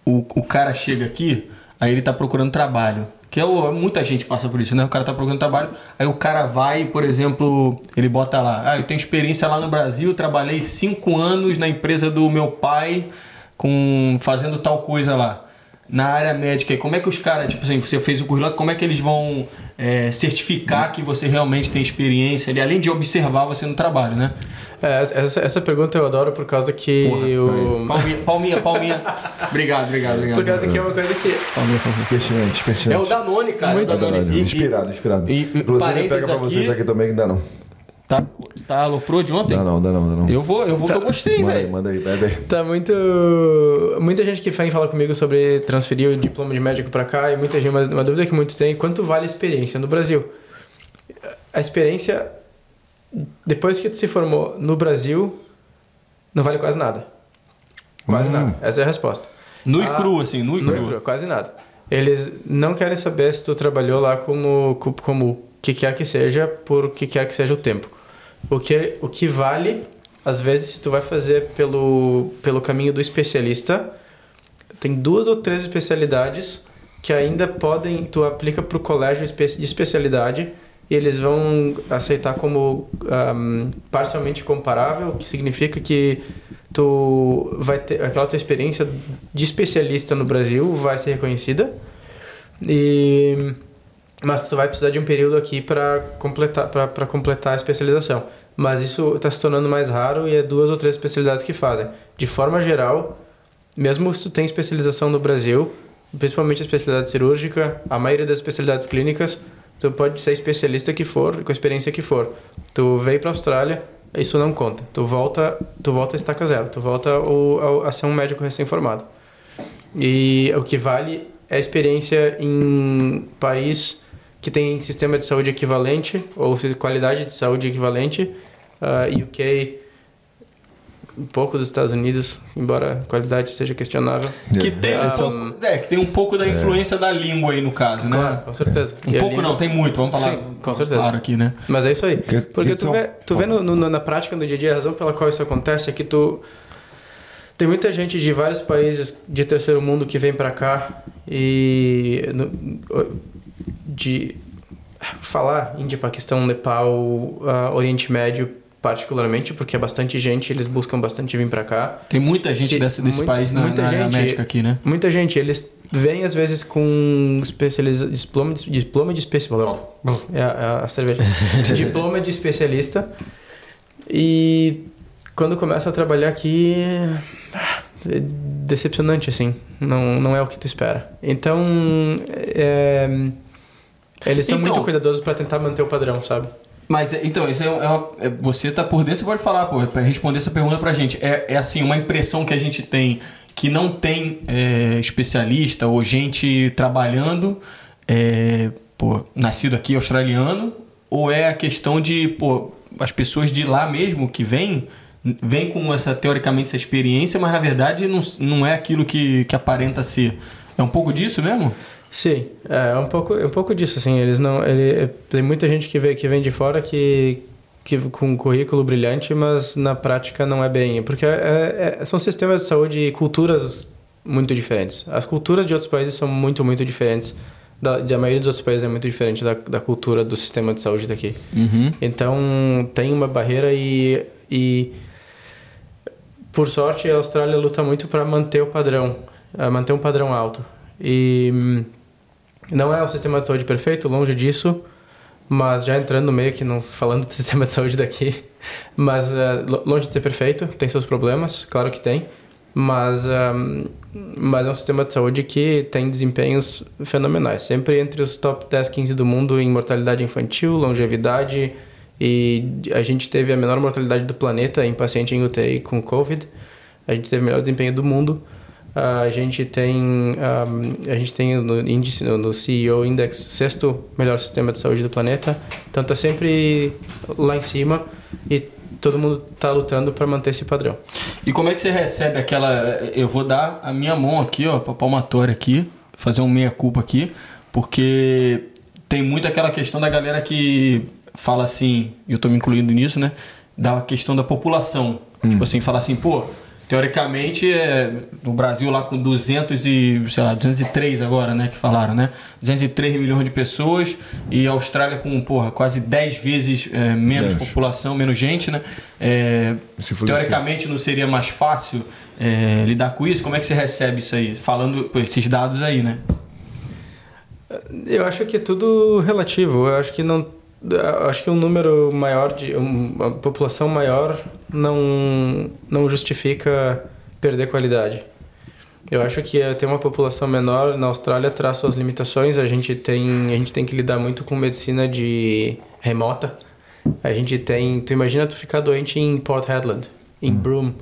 O, o cara chega aqui, aí ele tá procurando trabalho. Que é o, muita gente passa por isso, né? O cara tá procurando trabalho, aí o cara vai, por exemplo, ele bota lá, ah, eu tenho experiência lá no Brasil, trabalhei cinco anos na empresa do meu pai com fazendo tal coisa lá. na área médica, como é que os caras, tipo assim, você fez o curso lá, como é que eles vão é, certificar que você realmente tem experiência ali, além de observar você no trabalho, né? É, essa, essa pergunta eu adoro por causa que Porra, o... Palminha, palminha, palminha. obrigado, obrigado, obrigado. Por causa que é uma coisa que... Palminha, palminha. Pertinente, pertinente. É o Danone, cara. Muito é o Danone. Danone. E- Inspirado, inspirado. e- Inclusive, pega pra vocês aqui- aqui também que dá não. Tá, tá aloprou de ontem? Dá não, dá não, dá não. Eu vou, eu vou, que eu gostei, Manda aí, velho. manda aí, bebe. Tá muito. Muita gente que vem falar comigo sobre transferir o diploma de médico pra cá e muita gente, uma, uma dúvida que muitos têm: quanto vale a experiência no Brasil? A experiência, depois que tu se formou no Brasil, não vale quase nada. Quase Hum. nada. Essa é a resposta. Nu e Ah, cru, assim, nu e Nu e cru. cru, quase nada. Eles não querem saber se tu trabalhou lá como co- como o que quer que seja, por que quer que seja o tempo. O que o que vale, às vezes, se tu vai fazer pelo pelo caminho do especialista, tem duas ou três especialidades que ainda podem tu aplica para o colégio de especialidade e eles vão aceitar como ahm, parcialmente comparável, que significa que tu vai ter aquela tua experiência de especialista no Brasil vai ser reconhecida. E mas tu vai precisar de um período aqui para completar para completar a especialização mas isso está se tornando mais raro e é duas ou três especialidades que fazem de forma geral mesmo se tu tem especialização no Brasil principalmente a especialidade cirúrgica a maioria das especialidades clínicas tu pode ser especialista que for com a experiência que for tu veio para Austrália isso não conta. Tu volta, tu volta a estaca zero. Tu volta ao, ao, a ser um médico recém-formado. E o que vale é a experiência em país que tem sistema de saúde equivalente ou qualidade de saúde equivalente. Uh, UK, um pouco dos Estados Unidos, embora a qualidade seja questionável. Que tem, um Ah, pouco, é, que tem um pouco da influência da língua aí no caso, né? Claro, com certeza. Um E a pouco língua- não, tem muito, vamos falar. Sim, com certeza. Claro aqui, né? Mas é isso aí. Que- Porque que tu são- vê, tu vê no, no- na prática, no dia a dia, a razão pela qual isso acontece é que tu. Tem muita gente de vários países de terceiro mundo que vem pra cá e. no- de. Falar Índia, Paquistão, Nepal, ah, Oriente Médio, particularmente, porque é bastante gente, eles buscam bastante vir pra cá. Tem muita gente Que- desse, desse muita- país na, muita na gente- médica aqui, né? Muita gente, eles vêm às vezes com especializa... diploma de, diploma de especialista. É a, é a cerveja. diploma de especialista. E quando começa a trabalhar aqui, é decepcionante, assim. Não, não é o que tu espera. Então, é, eles são Então- muito cuidadosos para tentar manter o padrão, sabe? Mas, é- então, isso é, é uma- é- você tá por dentro, você pode falar, pô, pra responder essa pergunta pra gente. É, é assim, uma impressão que a gente tem que não tem é, especialista ou gente trabalhando, é, pô, nascido aqui australiano, ou é a questão de, pô, as pessoas de lá mesmo que vêm, vêm com essa, teoricamente, essa experiência, mas na verdade não, não é aquilo que, que aparenta ser. É um pouco disso mesmo? Sim, é um pouco, é um pouco disso, assim, eles não, ele, tem muita gente que vem, que vem de fora que, que com um currículo brilhante, mas na prática não é bem, porque é, é- são sistemas de saúde e culturas muito diferentes. As culturas de outros países são muito, muito diferentes, da, da maioria dos outros países é muito diferente da, da cultura do sistema de saúde daqui. Uhum. Então tem uma barreira e, e por sorte a Austrália luta muito para manter o padrão, manter um padrão alto. E hum, não é um sistema de saúde perfeito, longe disso, mas já entrando no meio que não falando do sistema de saúde daqui, mas lo- longe de ser perfeito, tem seus problemas, claro que tem, mas hum, mas é um sistema de saúde que tem desempenhos fenomenais, sempre entre os top 10, 15 do mundo em mortalidade infantil, longevidade, e a gente teve a menor mortalidade do planeta em paciente em UTI com COVID. A gente teve o melhor desempenho do mundo. A gente tem, um, a gente tem no índice, no- no CEO Index, sexto melhor sistema de saúde do planeta. Então tá sempre lá em cima e todo mundo tá lutando para manter esse padrão. E como é que você recebe aquela. Eu vou dar a minha mão aqui, ó, pra palmatória aqui, fazer um meia-culpa aqui, porque tem muito aquela questão da galera que fala assim, e eu tô me incluindo nisso, né? Da questão da população. Tipo assim, fala assim, pô, teoricamente, é, no Brasil lá com 200 e, sei lá, 203 agora, né, que falaram, né? 203 milhões de pessoas e a Austrália com, porra, quase 10 vezes é, menos Menos. população, menos gente, né? É, teoricamente não seria mais fácil é, lidar com isso? Como é que você recebe isso aí? Falando pô, esses dados aí, né? Eu acho que é tudo relativo. Eu acho que não. Acho que um número maior de um- uma população maior não não justifica perder qualidade. Eu acho que é, ter uma população menor na Austrália traz suas limitações. A gente tem a gente tem que lidar muito com medicina de remota. A gente tem, tu imagina tu ficar doente em Port Hedland, em Broome,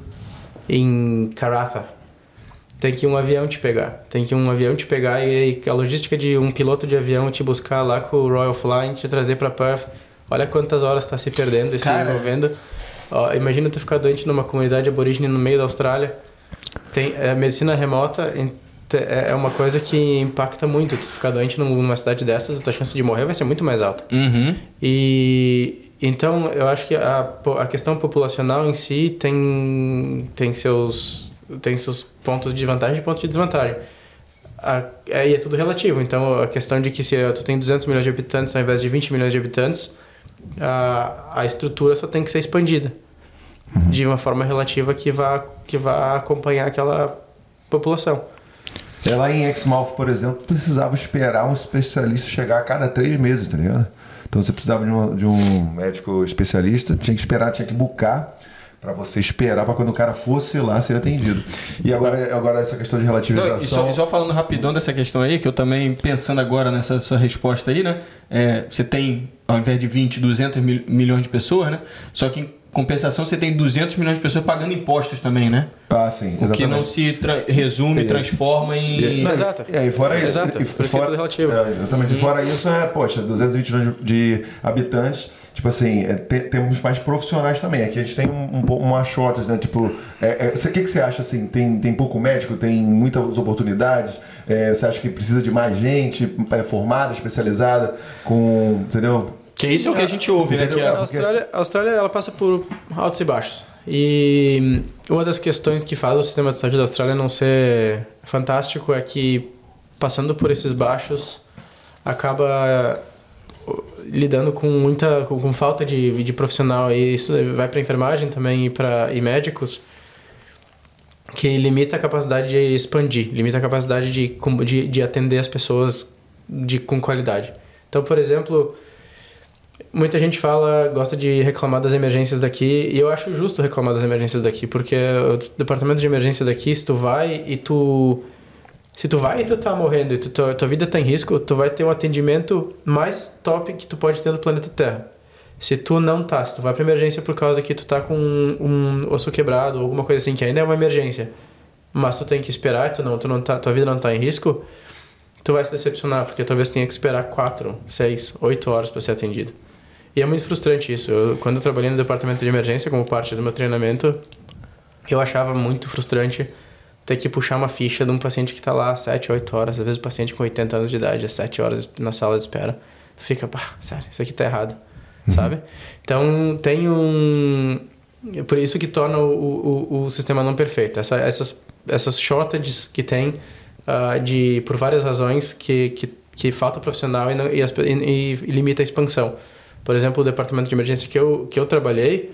em Karratha tem que um avião te pegar. Tem que um avião te pegar e a logística de um piloto de avião te buscar lá com o Royal Flying, te trazer para Perth. Olha quantas horas está se perdendo e se envolvendo. Ó, imagina tu ficar doente numa comunidade aborígene no meio da Austrália. Tem é, medicina remota é é uma coisa que impacta muito. Tu ficar doente num- numa cidade dessas, a tua chance de morrer vai ser muito mais alta. Uhum. E então eu acho que a, a questão populacional em si tem, tem, seus, tem seus pontos de vantagem e pontos de desvantagem. Aí é tudo relativo. Então a questão de que se tu tem 200 milhões de habitantes ao invés de 20 milhões de habitantes, a, a estrutura só tem que ser expandida de uma forma relativa que vá, que vá acompanhar aquela população. É, lá em Exmouth, por exemplo, precisava esperar um especialista chegar a cada três meses, tá ligado? Então você precisava de um, de um médico especialista, tinha que esperar, tinha que bucar para você esperar para quando o cara fosse lá ser atendido. E agora, agora essa questão de Não, relativização. e, só, e só falando rapidão dessa questão aí, que eu também pensando agora nessa sua resposta aí, né? É, você tem, ao invés de 20, 200 mil- milhões de pessoas, né? Só que em compensação você tem 200 milhões de pessoas pagando impostos também, né? Ah, sim, O que não exatamente. se tra- resume, Isso. transforma em. Mas- Exato. E aí, fora isso. Exato, e isso que é relativo. É, exatamente. Fora isso, é, poxa, 220 milhões de de habitantes. Tipo assim, é, te- temos mais profissionais também. Aqui a gente tem um, um, uma shortage, né? Tipo, é, é, você- o que, que você acha assim? Tem, tem pouco médico, tem muitas oportunidades? É, você acha que precisa de mais gente é, formada, especializada, com. Entendeu? Que isso é o que a gente ouve, né? Que é- A Austrália, a Austrália ela passa por altos e baixos. E uma das questões que faz o sistema de saúde da Austrália não ser fantástico é que, passando por esses baixos, acaba lidando com muita com, com falta de, de profissional e isso vai para enfermagem também e para e médicos que limita a capacidade de expandir, limita a capacidade de, de, de atender as pessoas de, com qualidade. Então, por exemplo, muita gente fala, gosta de reclamar das emergências daqui, e eu acho justo reclamar das emergências daqui, porque o departamento de emergência daqui, se tu vai e tu se tu vai e tu tá morrendo e tu, tua, tua vida tá em risco, tu vai ter um atendimento mais top que tu pode ter no planeta Terra. Se tu não tá, se tu vai pra emergência por causa que tu tá com um, osso quebrado ou alguma coisa assim, que ainda é uma emergência, mas tu tem que esperar, tu não, tu não tá, tua vida não tá em risco, tu vai se decepcionar, porque talvez tenha que esperar 4, 6, 8 horas para ser atendido. E é muito frustrante isso. Eu, quando eu trabalhei no departamento de emergência como parte do meu treinamento, eu achava muito frustrante ter que puxar uma ficha de um paciente que está lá 7, 8 horas, às vezes o paciente com 80 anos de idade, às 7 horas na sala de espera. Tu fica, pá, sério, isso aqui tá errado, sabe? Então tem um. É por isso que torna o, o, o sistema não perfeito. Essa, essas, essas shortages que tem ah, de, por várias razões que, que, que falta profissional e, não- e, as e- e limita a expansão. Por exemplo, o departamento de emergência que eu, que eu trabalhei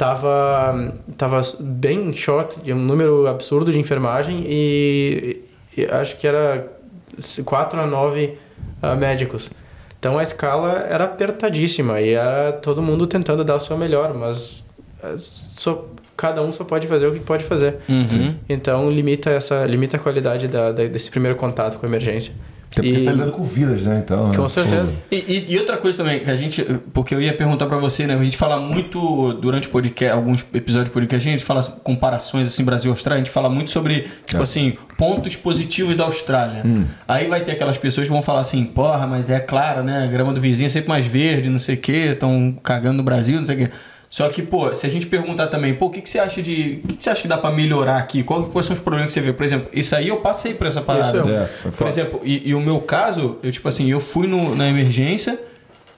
tava, tava bem short, de um número absurdo de enfermagem e, e acho que era 4 a 9 ah, médicos. Então a escala era apertadíssima e era todo mundo tentando dar o seu melhor, mas ah, só, cada um só pode fazer o que pode fazer. Uhum. Então limita essa limita a qualidade da, da- desse primeiro contato com a emergência. Até porque E- você tá lidando com vidas, né? Então, né? com certeza. E, e- e outra coisa também, que a gente. Porque eu ia perguntar pra você, né? A gente fala muito durante podcast, alguns episódios de podcast, a gente fala comparações assim, Brasil e Austrália, a gente fala muito sobre, tipo É. assim, pontos positivos da Austrália. Aí vai ter aquelas pessoas que vão falar assim, porra, mas é claro, né? A grama do vizinho é sempre mais verde, não sei o quê, estão cagando no Brasil, não sei o quê. Só que, pô, se a gente perguntar também, pô, o que, que você acha de. O que, que você acha que dá pra melhorar aqui? Qual- Quais são os problemas que você vê? Por exemplo, isso aí eu passei por essa parada. Isso É, é Por exemplo, e, e o meu caso, eu tipo assim, eu fui no- na emergência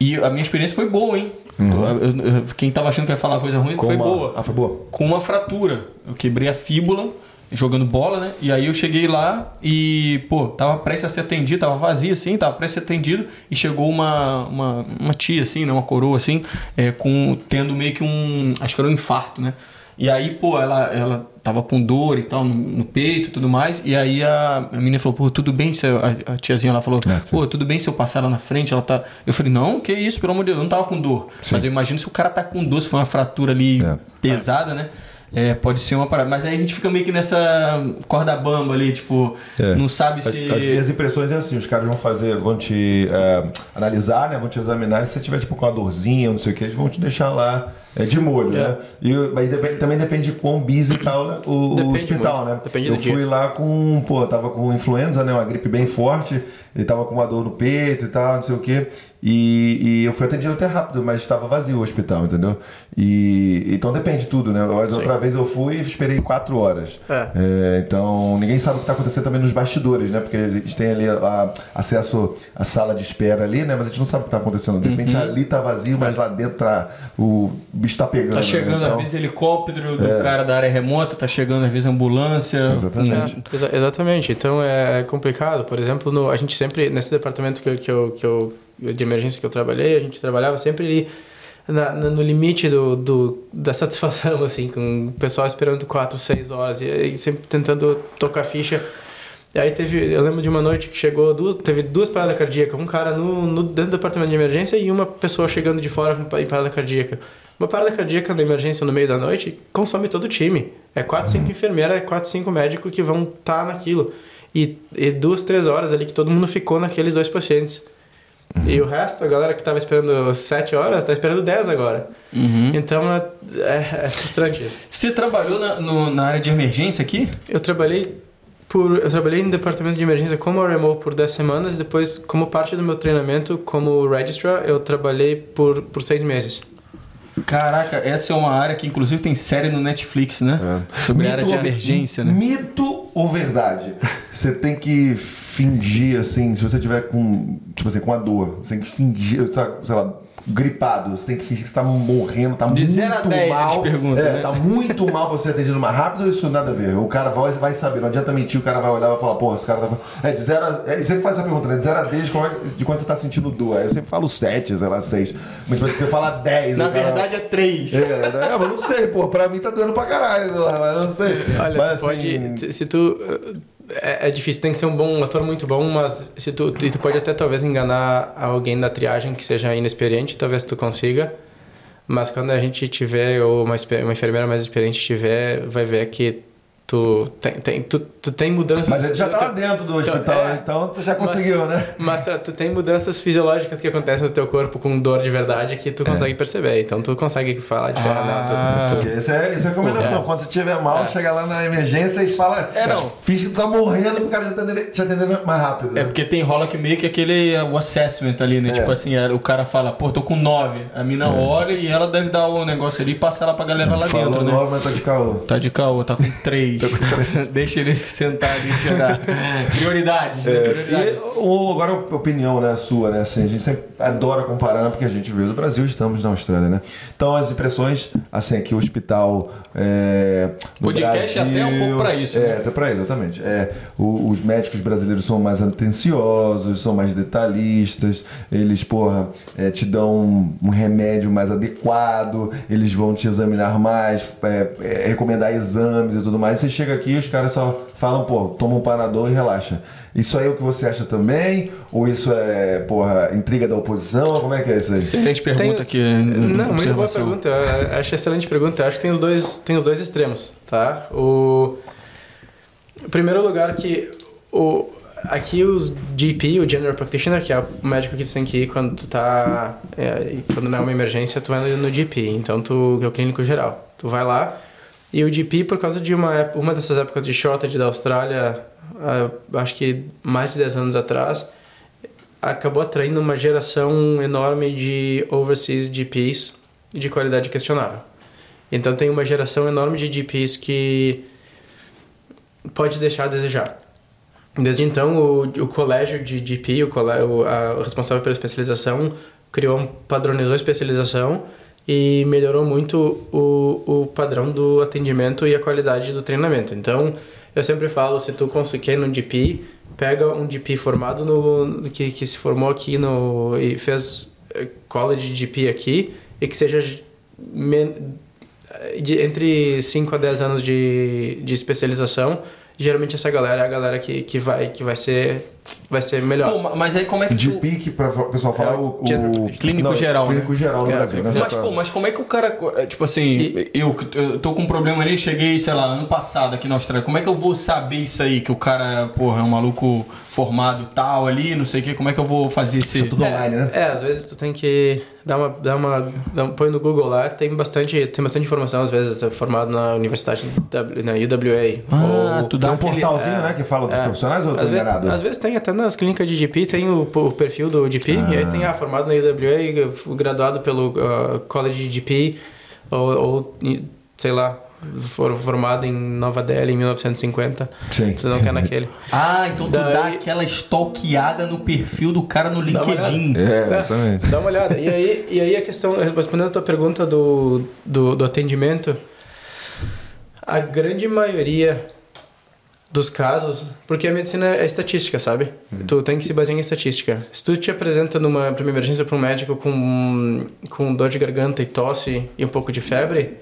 E a minha experiência foi boa, hein? Eu- eu- quem tava achando que ia falar coisa ruim Com foi uma- boa. Ah, foi boa. Com uma fratura. Eu quebrei a fíbula jogando bola, né? E aí eu cheguei lá e, pô, tava prestes a ser atendido, tava vazio assim, tava prestes a ser atendido e chegou uma, uma, uma tia, assim, né? Uma coroa, assim, é, com, tendo meio que um, acho que era um infarto, né? E aí, pô, ela, ela tava com dor e tal no, no peito e tudo mais. E aí a, a menina falou, pô, tudo bem se eu, a, a tiazinha lá falou, É, sim. pô, tudo bem se eu passar lá na frente? Ela tá. Eu falei, não, que isso, pelo amor de Deus, eu não tava com dor. Mas eu imagino se o cara tá com dor, se foi uma fratura ali É. pesada, né? É, pode ser uma parada. Mas aí a gente fica meio que nessa corda bamba ali, tipo, É. não sabe As, se. as minhas impressões é assim, os caras vão fazer, vão te é, analisar, né? Vão te examinar, e se você tiver tipo com uma dorzinha, não sei o que, eles vão te deixar lá é, de molho, É. né? E mas depende- também depende de quão busy tá o, o hospital, muito. né? Depende Eu fui dia. lá com, pô, tava com influenza, né? Uma gripe bem forte, e tava com uma dor no peito e tal, não sei o que. E, e eu fui atendido até rápido, mas estava vazio o hospital, entendeu? E então depende de tudo, né? Mas Sim. outra vez eu fui e esperei quatro horas. É. É, então, ninguém sabe o que está acontecendo também nos bastidores, né? Porque a gente tem ali a- acesso à sala de espera ali, né? Mas a gente não sabe o que está acontecendo. De repente ali tá vazio, mas lá dentro tá, o bicho tá pegando. Tá né? chegando Então, às vezes helicóptero do cara da área remota, tá chegando às vezes ambulância. Exatamente. com- É, exa- exatamente. Então é complicado. Por exemplo, no, a gente sempre, nesse departamento que, eu- que, eu, que eu, de emergência que eu trabalhei, a gente trabalhava sempre ali na, na- no limite do, do, da satisfação, assim, com o pessoal esperando 4, 6 horas e, e sempre tentando tocar ficha. E aí teve, eu lembro de uma noite que chegou, duas, teve duas paradas cardíacas, um cara no, no, dentro do departamento de emergência e uma pessoa chegando de fora com parada cardíaca. Uma parada cardíaca na emergência no meio da noite consome todo o time. É 4, 5 enfermeiras, é 4, 5 médicos que vão estar naquilo. E, e duas, três horas ali que todo mundo ficou naqueles dois pacientes. E o resto, a galera que tava esperando 7 horas, tá esperando 10 agora. Uhum. Então é, é, é frustrante isso. Você trabalhou na, no- na área de emergência aqui? Eu trabalhei por eu trabalhei no departamento de emergência como RMO por 10 semanas, depois como parte do meu treinamento como registrar, eu trabalhei por por 6 meses. Caraca, essa é uma área que inclusive tem série no Netflix, né? Sobre a área de Mito emergência, né? Mito ou verdade? Você tem que fingir, assim, se você tiver com, tipo assim, com a dor, você tem que fingir, sei lá, gripado, você tem que fingir que você tá morrendo, tá De muito zero a dez, mal. eles perguntam, é, né? tá muito mal pra ser atendido mais rápido, isso nada a ver. O cara vai, vai saber, não adianta mentir, o cara vai olhar e vai falar, porra, esse cara tá É, de zero a. É, e sempre faz essa pergunta, né? De zero a 10, como é- de quanto você tá sentindo dor? Aí eu sempre falo 7, sei lá, 6. Mas tipo, se você fala 10, Na cara- verdade é três. é, né? É, mas não sei, pô, pra mim tá doendo pra caralho, mas não sei. Olha, mas, tu pode se tu é, é difícil, tem que ser um bom um ator muito bom, mas se tu tu, tu pode até talvez enganar alguém da triagem que seja inexperiente, talvez tu consiga. Mas quando a gente tiver ou uma, uma enfermeira mais experiente tiver, vai ver que tu tem, tem tu, tu tem mudanças Mas ele já tava dentro do hospital, é. então tu já conseguiu, né? Mas tu, tu tem mudanças fisiológicas que acontecem no teu corpo com dor de verdade que tu consegue perceber. Então tu consegue falar de Ah, não, tu, isso é, isso é a combinação. É. Quando você estiver mal, chega lá na emergência e fala. É, não. Finge que tu tá morrendo pro cara te atender, te atender mais rápido. É né? porque tem rola que meio que aquele o assessment ali, né? É. Tipo assim, é, o cara fala, pô, tô com nove. A mina olha e ela deve dar o negócio ali e passar lá pra galera lá Falou dentro, né? nove, mas tá de caô. Tá de caô, tá com Deixa ele sentar ali e chegar. Prioridades, né? Prioridades. E, ou, agora, a opinião né, sua, né? Assim, a gente sempre adora comparar, né, porque a gente veio do Brasil estamos na Austrália, né? Então, as impressões, assim, aqui o hospital. É, Podcast Brasil, até é um pouco pra isso, É, né? até pra isso, exatamente. É, o- os médicos brasileiros são mais atenciosos, são mais detalhistas, eles, porra, é, te dão um, um remédio mais adequado, eles vão te examinar mais, é, é, recomendar exames e tudo mais. Você chega aqui e os caras só falam, pô, toma um panador e relaxa. Isso aí é o que você acha também? Ou isso é, porra, intriga da oposição? Como é que é isso aí? Excelente pergunta aqui. Não, muito boa pergunta. Eu acho excelente pergunta. Eu acho que tem os dois, tem os dois extremos, tá? O em primeiro lugar que o aqui os GP, o General Practitioner, que é o médico que tu tem que ir quando tu tá é, quando não é uma emergência, tu vai no, no GP. Então tu é o clínico geral. Tu vai lá e o GP por causa de uma ép- uma dessas épocas de shortage da Austrália, ah, acho que mais de 10 anos atrás, acabou atraindo uma geração enorme de overseas GPs de qualidade questionável. Então tem uma geração enorme de GPs que pode deixar a desejar. Desde então, o, o colégio de GP, o, a, o responsável pela especialização, criou, padronizou a especialização e melhorou muito o, o padrão do atendimento e a qualidade do treinamento. Então, eu sempre falo, se tu conseguir no DP, pega um DP formado no que, que se formou aqui no e fez eh, college DP aqui e que seja men, de, entre 5 a 10 anos de, de especialização geralmente essa galera é a galera que, que, vai, que vai ser vai ser melhor. Pô, mas aí como é que De tu... pique, para o pessoal falar, É, o, o- clínico não, geral, Clínico né? geral no É, Brasil, né? Mas, pra- pô, mas como é que o cara, é, tipo assim, eu, eu tô com um problema ali, cheguei, sei lá, ano passado aqui na Austrália, como é que eu vou saber isso aí, que o cara, porra, é um maluco formado e tal ali, não sei o que, como é que eu vou fazer esse... Isso é tudo online, né? É, às vezes tu tem que dar uma, dar uma, dar põe no Google lá, tem bastante, tem bastante informação, às vezes é formado na universidade, na UWA. Ah, ou- tu Tem dá um aquele... portalzinho, né, que fala dos É. profissionais ou às vezes, enganado? às vezes tem até nas clínicas de GP, tem o, o perfil do GP, e aí tem, ah, formado na UWA, fui graduado pelo ah, College de GP, ou, ou, sei lá, for, formado em Nova Delhi em 1950. Sim. Tu não quer naquele. Ah, então tu Daí- dá aquela stalkeada no perfil do cara no LinkedIn. É, exatamente. Dá uma olhada. E aí, e aí a questão, respondendo a tua pergunta do, do, do atendimento, a grande maioria dos casos, porque a medicina é estatística, sabe? Tu tem que se basear em estatística. Se tu te apresenta numa uma emergência para um médico com, com dor de garganta e tosse e um pouco de febre,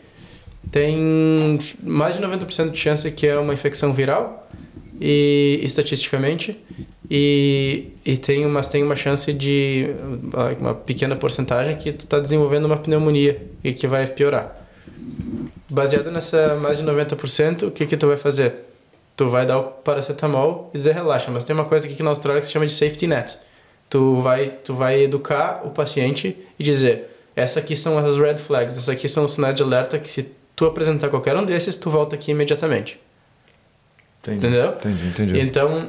tem mais de 90% de chance que é uma infecção viral e estatisticamente e, e tem mas tem uma chance de uma pequena porcentagem que tu está desenvolvendo uma pneumonia e que vai piorar baseado nessa mais de 90% o que que tu vai fazer tu vai dar o paracetamol e dizer relaxa mas tem uma coisa aqui que na Austrália que se chama de safety net tu vai tu vai educar o paciente e dizer essa aqui são as red flags essas aqui são os sinais de alerta que se tu apresentar qualquer um desses tu volta aqui imediatamente Entendi. Entendeu? Entendi, entendi. então,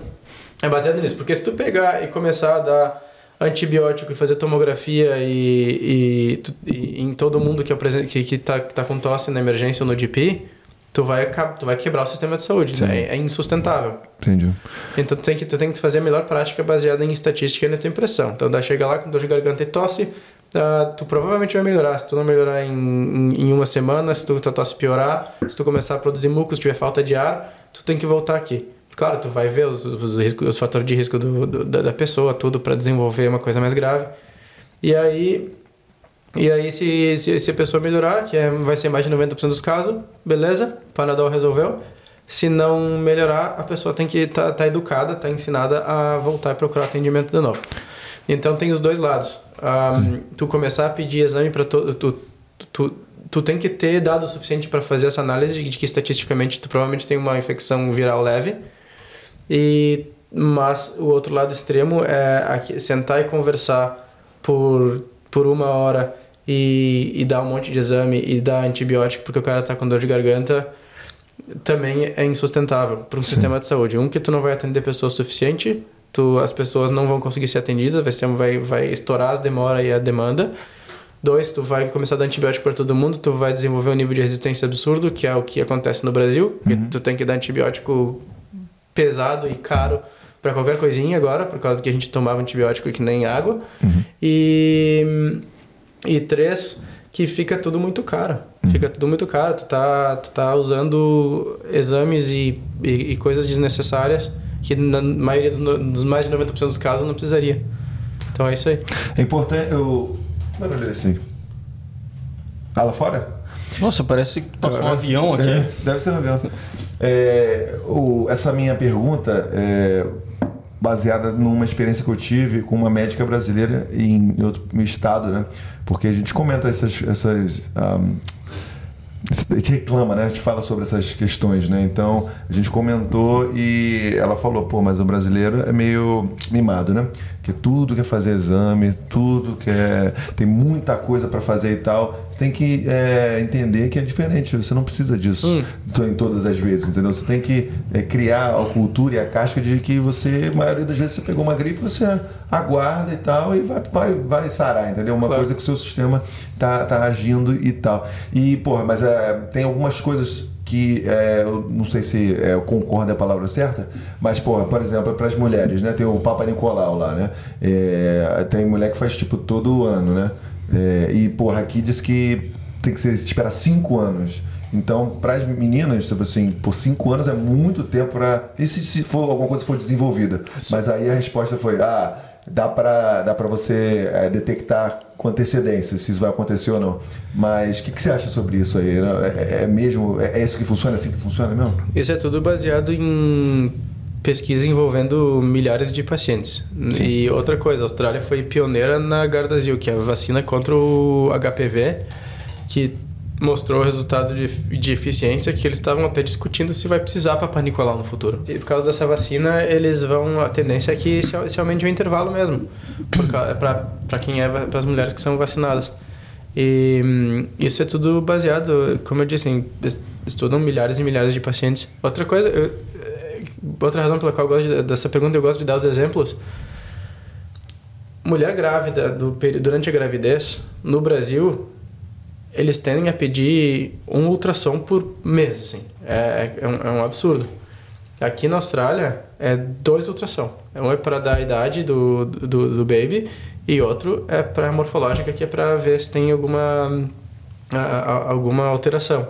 é baseado nisso. Porque se tu pegar e começar a dar antibiótico e fazer tomografia e, e, e em todo mundo que, apresen- que, que tá, tá com tosse na emergência ou no GP, tu vai, tu vai quebrar o sistema de saúde. Sim. É, é insustentável. Entendi. Então tu tem, que, tu tem que fazer a melhor prática baseada em estatística e na tua impressão. Então, dá chega lá com dor de garganta e tosse, ah, tu provavelmente vai melhorar. Se tu não melhorar em, em, em uma semana, se tu, tua tosse piorar, se tu começar a produzir muco, se tiver falta de ar, tu tem que voltar aqui. Claro, tu vai ver os, os, os fatores de risco do, do- da, da pessoa, tudo para desenvolver uma coisa mais grave. E aí, e aí se, se, se a pessoa melhorar, que é, vai ser mais de 90% dos casos, beleza, Panadol resolveu. Se não melhorar, a pessoa tem que estar tá, educada, tá ensinada a voltar e procurar atendimento de novo. Então tem os dois lados. Um, tu começar a pedir exame para todo. Tu, tu, tu tem que ter dado o suficiente para fazer essa análise de que estatisticamente tu provavelmente tem uma infecção viral leve. E mas o outro lado extremo é aqui, sentar e conversar por, por uma hora e, e dar um monte de exame e dar antibiótico porque o cara tá com dor de garganta também é insustentável para um sistema de saúde. Um que tu não vai atender pessoas suficiente, tu, as pessoas não vão conseguir ser atendidas, vai, ser, vai, vai estourar as demoras e a demanda. Dois, tu vai começar a dar antibiótico para todo mundo, tu vai desenvolver um nível de resistência absurdo, que é o que acontece no Brasil, porque tu tem que dar antibiótico pesado e caro para qualquer coisinha agora, por causa que a gente tomava antibiótico que nem água. E, e três, que fica tudo muito caro. Fica tudo muito caro. Tu tá, tu tá usando exames e, e, e coisas desnecessárias que na maioria dos, dos mais de 90% dos casos não precisaria. Então é isso aí. É importante. Eu. Não barulho esse aí. Ah, lá fora? Nossa, parece que passou um avião aqui. É, deve ser um avião. É, o- essa minha pergunta é baseada numa experiência que eu tive com uma médica brasileira em, outro estado, né? Porque a gente comenta essas. essas ahm, a gente reclama, né? A gente fala sobre essas questões, né? Então, a gente comentou e ela falou, pô, mas o brasileiro é meio mimado, né? Que tudo quer fazer exame, tudo quer... Tem muita coisa para fazer e tal. Você tem que é, entender que é diferente. Você não precisa disso em todas as vezes, entendeu? Você tem que é, criar a cultura e a casca de que você, a maioria das vezes, você pegou uma gripe, você aguarda e tal e vai, vai, vai sarar, entendeu? Uma Claro. coisa que o seu sistema tá, tá agindo e tal. E, porra, mas é, tem algumas coisas que é, eu não sei se é, eu concordo é a palavra certa, mas, pô, por exemplo, para as mulheres, né? Tem o Papa Nicolau lá, né? É, tem mulher que faz tipo todo ano, né? É, e, porra, aqui diz que tem que ser, esperar cinco anos. Então, para as meninas, tipo assim, por cinco anos é muito tempo para. E se, se for alguma coisa for desenvolvida? Mas aí a resposta foi: ah, dá para dá pra você é, detectar com antecedência se isso vai acontecer ou não. Mas o que, que você acha sobre isso aí? É, é mesmo. É, é isso que funciona? É assim que funciona mesmo? Isso é tudo baseado em pesquisa envolvendo milhares de pacientes. Sim. E outra coisa, a Austrália foi pioneira na Gardasil, que é a vacina contra o HPV, que mostrou o resultado de, de eficiência que eles estavam até discutindo se vai precisar Papa Nicolau no futuro. E por causa dessa vacina, eles vão a tendência é que se, se aumente o intervalo mesmo, para quem é para as mulheres que são vacinadas. E hum, isso é tudo baseado, como eu disse, em, estudam milhares e milhares de pacientes. Outra coisa, eu, outra razão pela qual eu gosto de, dessa pergunta, eu gosto de dar os exemplos. Mulher grávida do, durante a gravidez, no Brasil, eles tendem a pedir um ultrassom por mês, assim. É, é, um, é um absurdo. Aqui na Austrália, é dois ultrassom. Um é para dar a idade do, do, do baby e outro é para morfológica, que é para ver se tem alguma, a, a, alguma alteração.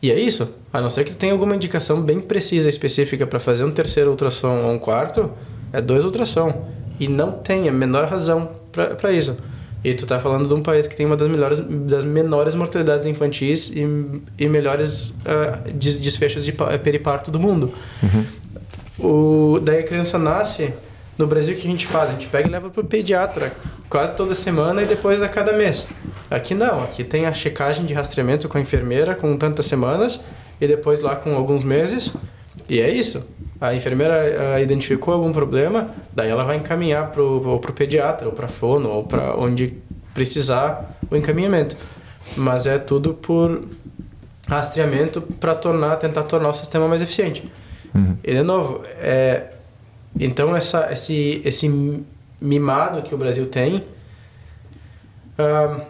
E é isso. A não ser que tenha alguma indicação bem precisa, específica para fazer um terceiro ultrassom ou um quarto, é dois ultrassom. E não tem a menor razão para isso. E tu tá falando de um país que tem uma das melhores, das menores mortalidades infantis e, e melhores uh, desfechos de periparto do mundo. Uhum. O, daí a criança nasce, no Brasil o que a gente faz? A gente pega e leva pro pediatra quase toda semana e depois a cada mês. Aqui não, aqui tem a checagem de rastreamento com a enfermeira com tantas semanas e depois lá com alguns meses. E é isso. A enfermeira uh, identificou algum problema, daí ela vai encaminhar para o pediatra, ou para fono, ou para onde precisar o encaminhamento. Mas é tudo por rastreamento para tornar, tentar tornar o sistema mais eficiente. Uhum. E de novo, é, então essa, esse, esse mimado que o Brasil tem uh,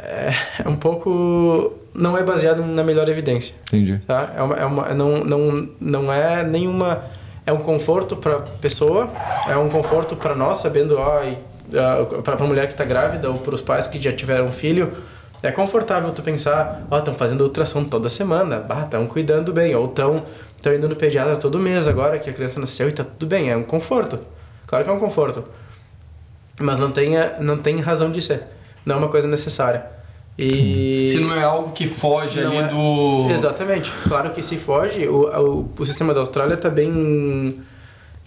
é, é um pouco não é baseado na melhor evidência. Entendi. Tá? É uma, é uma, não, não, não é nenhuma. É um conforto para a pessoa, é um conforto para nós, sabendo, ó, para a mulher que está grávida ou para os pais que já tiveram filho. É confortável tu pensar, ó, estão fazendo ultrassom toda semana, estão cuidando bem, ou estão indo no pediatra todo mês agora que a criança nasceu e está tudo bem. É um conforto. Claro que é um conforto. Mas não tem, não tem razão de ser. Não é uma coisa necessária. E... Se não é algo que foge Não ali é- do. Exatamente. Claro que se foge, o, o, o sistema da Austrália está bem.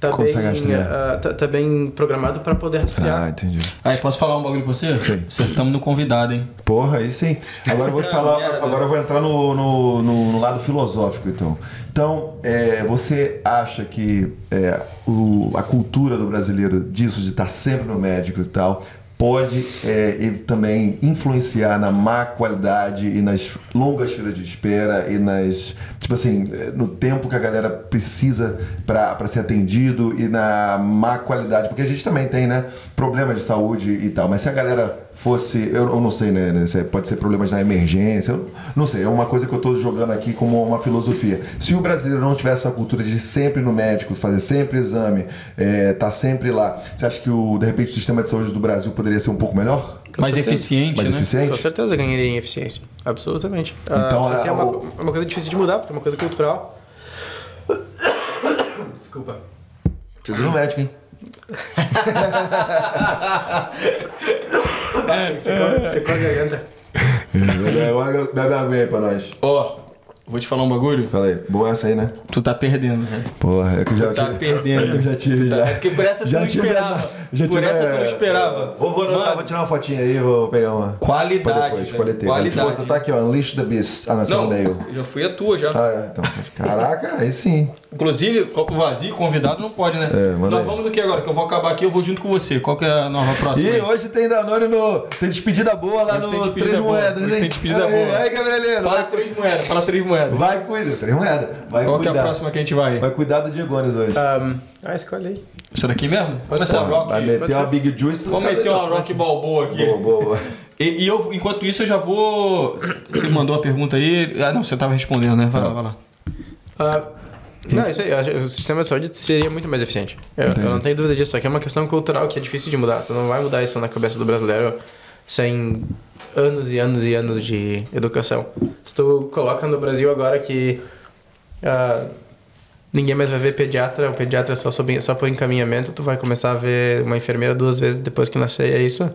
Tá bem, ah, tá, tá bem programado para poder rastrear. Ah, entendi. Aí, posso falar um bagulho pra você? Sim. Acertamos no convidado, hein? Porra, aí sim. Agora eu vou te falar, merda. agora eu vou entrar no, no, no- no lado filosófico, então. Então, é, você acha que é, o- a cultura do brasileiro disso, de estar sempre no médico e tal, pode é, também influenciar na má qualidade e nas longas filas de espera e nas tipo assim é, no tempo que a galera precisa para ser atendido e na má qualidade. Porque a gente também tem né problemas de saúde e tal. Mas se a galera fosse eu, eu não sei né, né, se pode ser problemas na emergência eu não sei é uma coisa que eu estou jogando aqui como uma filosofia se o brasileiro não tivesse essa cultura de ir sempre no médico fazer sempre exame é, tá sempre lá você acha que o de repente o sistema de saúde do Brasil poderia ser um pouco melhor Com Mais certeza. eficiente, mais né? eficiente Com certeza ganharia em eficiência. Absolutamente. Então, Ah, que é a- uma, o- é uma coisa difícil de mudar, porque é uma coisa cultural. Desculpa. Precisa ir no médico, hein? Você Secou a garganta. Bebe água aí pra nós. Ó, vou te falar um bagulho. Fala aí. Boa essa aí, né? Tu tá perdendo, né? Porra, é que eu já Tu tá tive. perdendo. É que eu já tive. Tá, já. é porque por essa tu Já não tive, esperava. já por tive, essa tu é, não esperava. Vou, vou, anotar, Mano, vou tirar uma fotinha aí, vou pegar uma. Qualidade, depois, velho. qualidade. Qualidade. Pô, você tá aqui, ó. Unleash the Beast. Ah, não, você Não, não deu. já fui a tua já. Ah, é, então. Caraca, aí sim. Inclusive, copo vazio, convidado não pode, né? É, manda Nós aí. vamos do que agora? Que eu vou acabar aqui, eu vou junto com você. Qual que é a nova próxima? E aí? hoje tem Danone no. Tem despedida boa lá Hoje no Três boa. Moedas, Hoje hein? tem despedida aí, boa. Aí, Gabrielino. Fala Vai, três moedas, fala três moedas. vai cuida. Três Moedas. Vai Qual que é cuidar. a próxima que a gente vai? Vai cuidar do Diegones hoje. Um, ah, escolhe aí. Isso daqui mesmo? Pode ser. rock. Vai meter uma. Big Juice. Vamos meter uma rock balboa aqui. Boa, boa. E, e eu, enquanto isso, eu já vou. Você mandou a pergunta aí. Ah, não, você tava respondendo, né? Vai lá, vai lá. Ah, não, isso aí, o sistema de saúde seria muito mais eficiente. Eu, eu não tenho dúvida disso, só que é uma questão cultural que é difícil de mudar. Tu não vai mudar isso na cabeça do brasileiro sem anos e anos e anos de educação. Se tu coloca no Brasil agora que ah, ninguém mais vai ver pediatra, o pediatra é só, sob, só por encaminhamento, tu vai começar a ver uma enfermeira duas vezes depois que nascer, é isso?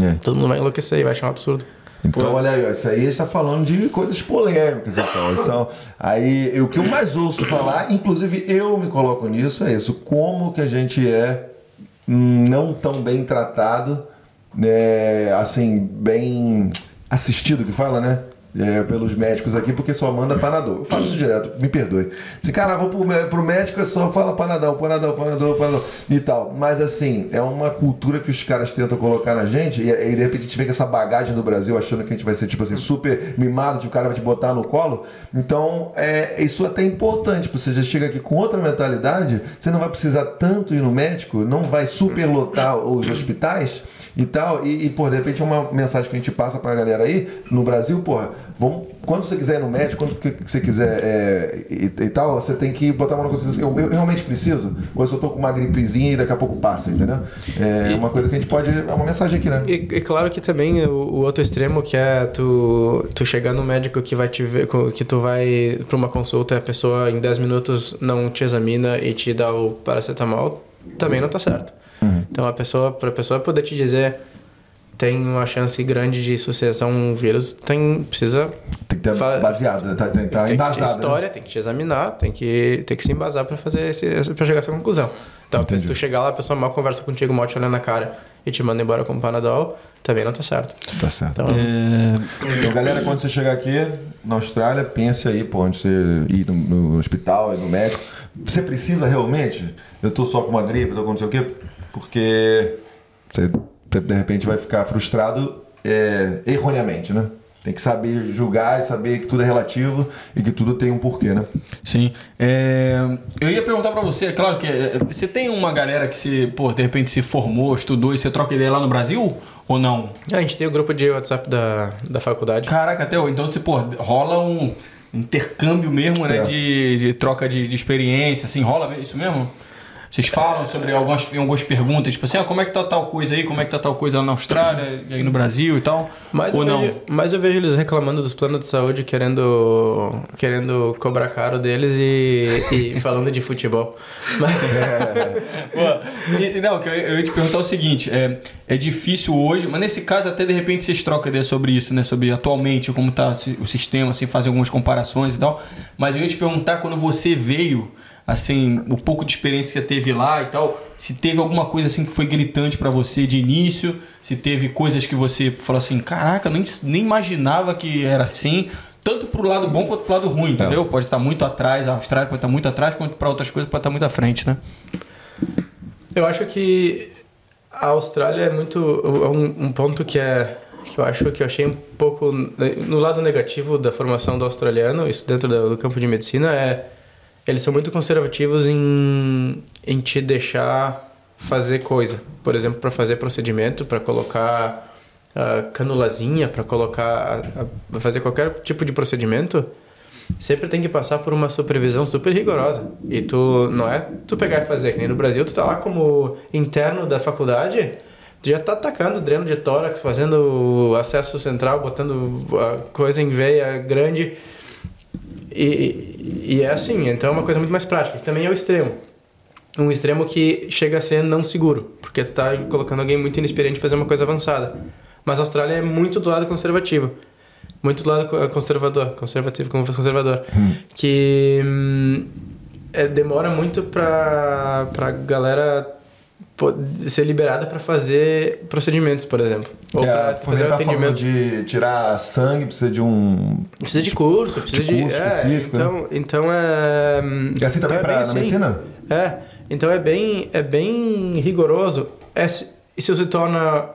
É. Todo mundo vai enlouquecer e vai achar um absurdo. Então, Pô. olha aí, ó, isso aí está falando de coisas polêmicas e tal. Então, aí, o que eu mais ouço falar, inclusive eu me coloco nisso, é isso. Como que a gente é não tão bem tratado, né, assim, bem assistido, que fala, né? É, pelos médicos aqui, porque só manda Panadol. Eu falo isso direto, me perdoe. Se, cara, vou pro, pro médico, só fala Panadol, Panadol, Panadol, Panadol e tal. Mas assim, é uma cultura que os caras tentam colocar na gente, e, e de repente a gente vem com essa bagagem do Brasil, achando que a gente vai ser, tipo assim, super mimado, de o cara vai te botar no colo. Então, é, isso até é importante, porque você já chega aqui com outra mentalidade, você não vai precisar tanto ir no médico, não vai superlotar os hospitais e tal. E, e pô, de repente é uma mensagem que a gente passa pra galera aí no Brasil, porra, vamos, quando você quiser ir no médico, quando que que você quiser é, e, e tal, você tem que botar uma consciência. Eu, eu realmente preciso, ou eu tô com uma gripezinha e daqui a pouco passa, entendeu? É uma coisa que a gente pode. É uma mensagem aqui, né? E, e claro que também o, o outro extremo que é tu, tu chegar no médico que vai te ver, que tu vai pra uma consulta e a pessoa em 10 minutos não te examina e te dá o paracetamol, também não tá certo. Então a pessoa, pra pessoa poder te dizer tem uma chance grande de sucessão um vírus, tem precisa Tem que ter Fa- baseado, tá, tem que estar tem que ter embasado. né? história, tem que te examinar, tem que, tem que se embasar pra fazer esse, pra chegar a essa conclusão. Então, Entendi. se tu chegar lá, a pessoa mal conversa contigo, mal te olhando na cara e te manda embora com Panadol, também não tá certo. Tá certo. Então, É, Então, galera, quando você chegar aqui na Austrália, pense aí, pô, onde você ir no, no hospital, ir no médico. Você precisa realmente? Eu tô só com uma gripe, eu tô com não sei o quê? Porque você, de repente, vai ficar frustrado é, erroneamente, né? Tem que saber julgar e saber que tudo é relativo e que tudo tem um porquê, né? Sim. É, eu ia perguntar pra você, é claro que é, você tem uma galera que se, pô, de repente se formou, estudou e você troca ideia lá no Brasil ou não? a gente tem o grupo de WhatsApp da, da faculdade. Caraca, até. Então, você, pô, rola um intercâmbio mesmo, né? É. De, de troca de, de experiência, assim, rola isso mesmo? Vocês falam sobre algumas, algumas perguntas, tipo assim, ah, como é que tá tal coisa aí, como é que tá tal coisa lá na Austrália, e aí no Brasil e tal? Mas ou eu, não? vejo, mas eu vejo eles reclamando dos planos de saúde, querendo, querendo cobrar caro deles e, e falando de futebol. Mas, Pô, e- não, eu, ia te perguntar o seguinte, é, é difícil hoje, mas nesse caso até de repente vocês trocam ideia sobre isso, né? Sobre atualmente como tá o sistema, assim, fazem algumas comparações e tal. Mas eu ia te perguntar quando você veio, assim, o pouco de experiência que você teve lá e tal, se teve alguma coisa assim que foi gritante pra você de início, se teve coisas que você falou assim, caraca, nem, nem imaginava que era assim. Tanto pro lado bom quanto pro lado ruim, entendeu? Pode estar muito atrás, a Austrália pode estar muito atrás, quanto para outras coisas pode estar muito à frente, né? Eu acho que a Austrália é muito é um, um ponto que é que eu acho que eu achei um pouco no lado negativo da formação do australiano, isso dentro do, do campo de medicina é eles são muito conservativos em em te deixar fazer coisa, por exemplo, para fazer procedimento, para colocar a canulazinha, para colocar a- fazer qualquer tipo de procedimento, sempre tem que passar por uma supervisão super rigorosa. E tu não é tu pegar e fazer, que nem no Brasil, tu tá lá como interno da faculdade, tu já tá atacando dreno de tórax, fazendo acesso central, botando coisa em veia grande. E, e é assim, então é uma coisa muito mais prática, que também é o extremo. Um extremo que chega a ser não seguro, porque tu tá colocando alguém muito inexperiente fazer uma coisa avançada. Mas a Austrália é muito do lado conservativo. Muito do lado co- conservador, conservativo como fosse conservador. Que hum, é, demora muito pra, pra galera ser liberada pra fazer procedimentos, por exemplo. Ou Que pra fazer falando atendimento. de tirar sangue, precisa de um. Precisa de curso, precisa de. curso é, específico, né? então, então é. E assim também então pra- na assim. medicina? É, então é bem, é bem rigoroso. É, se- isso se torna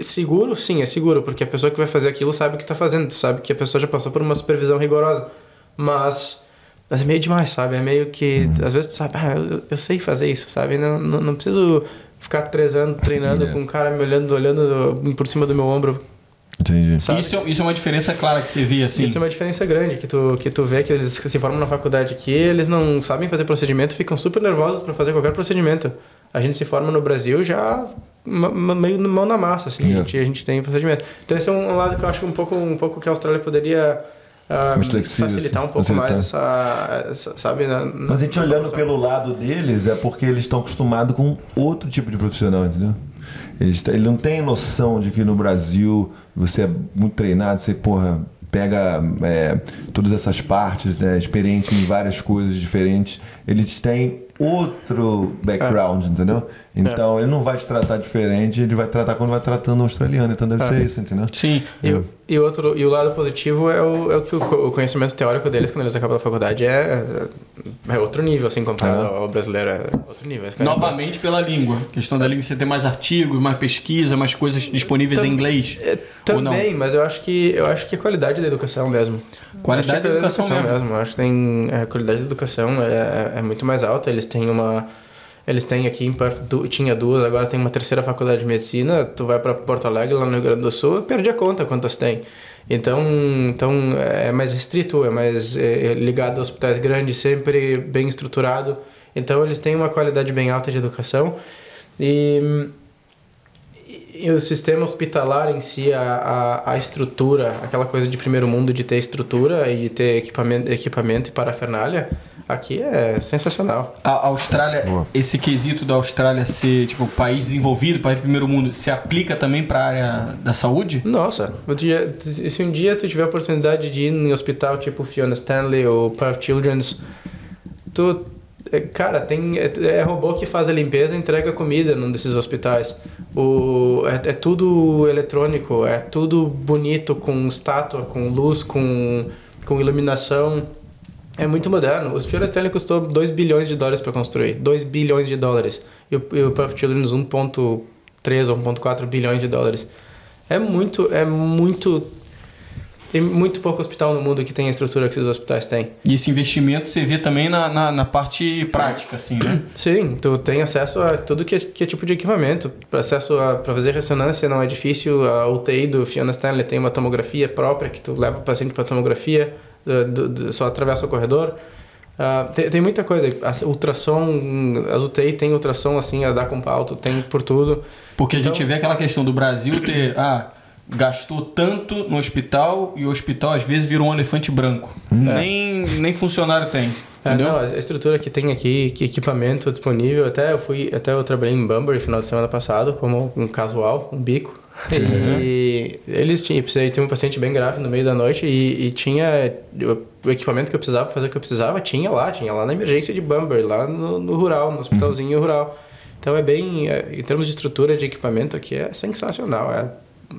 seguro? Sim, é seguro, porque a pessoa que vai fazer aquilo sabe o que está fazendo, sabe que a pessoa já passou por uma supervisão rigorosa. Mas, mas é meio demais, sabe? É meio que, às vezes tu sabe, ah, eu, eu sei fazer isso, sabe? Não, não, não preciso ficar três anos treinando É. com um cara me olhando, olhando por cima do meu ombro. Entendi. Sabe? Isso, é- isso é uma diferença clara que você vê, assim. Isso é uma diferença grande, que tu, que tu vê que eles que se formam na faculdade aqui, eles não sabem fazer procedimento, ficam super nervosos para fazer qualquer procedimento. A gente se forma no Brasil já meio mão na massa, assim, É. a, gente, a gente tem procedimento. Então esse é um lado que eu acho um pouco, um pouco que a Austrália poderia ah, Mais flexível, facilitar um pouco mais facilitar. essa, essa- sabe? Na, na- Mas a gente olhando formação. pelo lado deles é porque eles estão acostumados com outro tipo de profissional, entendeu? Eles, ele não tem noção de que no Brasil você é muito treinado, você, porra, pega é, todas essas partes, né, experiente em várias coisas diferentes. Eles têm outro background, entendeu? Então ele não vai te tratar diferente, ele vai tratar quando vai tratando o australiano. Então deve ser isso, entendeu? Sim. E, o- e, outro, e o lado positivo é o, é o que o, o conhecimento teórico deles, quando eles acabam da faculdade, é, é outro nível, assim, comparado Ah. ao brasileiro. É outro nível. Novamente pela língua. A questão da língua, você tem mais artigos, mais pesquisa, mais coisas disponíveis em inglês. É, também, mas eu acho que eu acho que é qualidade da educação mesmo. Qualidade da é educação mesmo. Eu acho que tem é, a qualidade da educação é, é muito mais alta. Eles têm uma eles têm aqui em du- tinha duas, agora tem uma terceira faculdade de medicina. Tu vai para Porto Alegre, lá no Rio Grande do Sul, perdi a conta quantas tem. Então, então é mais restrito, é mais é, é ligado a hospitais grandes, sempre bem estruturado. Então eles têm uma qualidade bem alta de educação e e o sistema hospitalar em si, a, a, a estrutura, aquela coisa de primeiro mundo de ter estrutura e de ter equipamento, equipamento e parafernália, aqui é sensacional. A Austrália, Boa. esse quesito da Austrália ser, tipo, país desenvolvido, país do primeiro mundo, se aplica também para a área da saúde? Nossa, dia- se um dia tu tiver a oportunidade de ir em um hospital tipo Fiona Stanley ou Perth Children's, tu, cara, tem é, é robô que faz a limpeza e entrega comida num desses hospitais. O, é, é tudo eletrônico, é tudo bonito, com estátua, com luz, com, com iluminação. É muito moderno. O Fiona Stanley custou 2 bilhões de dólares para construir. 2 bilhões de dólares. E o, e o Perth Children's 1.3 ou 1.4 bilhões de dólares. É muito, é muito. Tem muito pouco hospital no mundo que tem a estrutura que esses hospitais têm. E esse investimento você vê também na, na, na parte prática, assim, né? Sim, tu tem acesso a tudo que é, que é tipo de equipamento. Acesso a para fazer ressonância não é difícil. A UTI do Fiona Stanley tem uma tomografia própria que tu leva o paciente para tomografia, do- do- só atravessa o corredor. Ah, tem, tem muita coisa. A ultrassom, as UTI tem ultrassom assim a dar com pau, tu tem por tudo. Porque a Então- gente vê aquela questão do Brasil ter, ah, gastou tanto no hospital e o hospital às vezes virou um elefante branco. Nem, nem funcionário tem. É, Entendeu? não, a estrutura que tem aqui, que equipamento disponível, até eu fui, até eu trabalhei em Bunbury final de semana passado como um casual, um bico. E eles tinham, precisei ter um paciente bem grave no meio da noite e, e tinha o, o equipamento que eu precisava fazer o que eu precisava, tinha lá, tinha lá na emergência de Bunbury, lá no, no rural, no hospitalzinho rural. Então é bem, é, em termos de estrutura de equipamento aqui é sensacional, é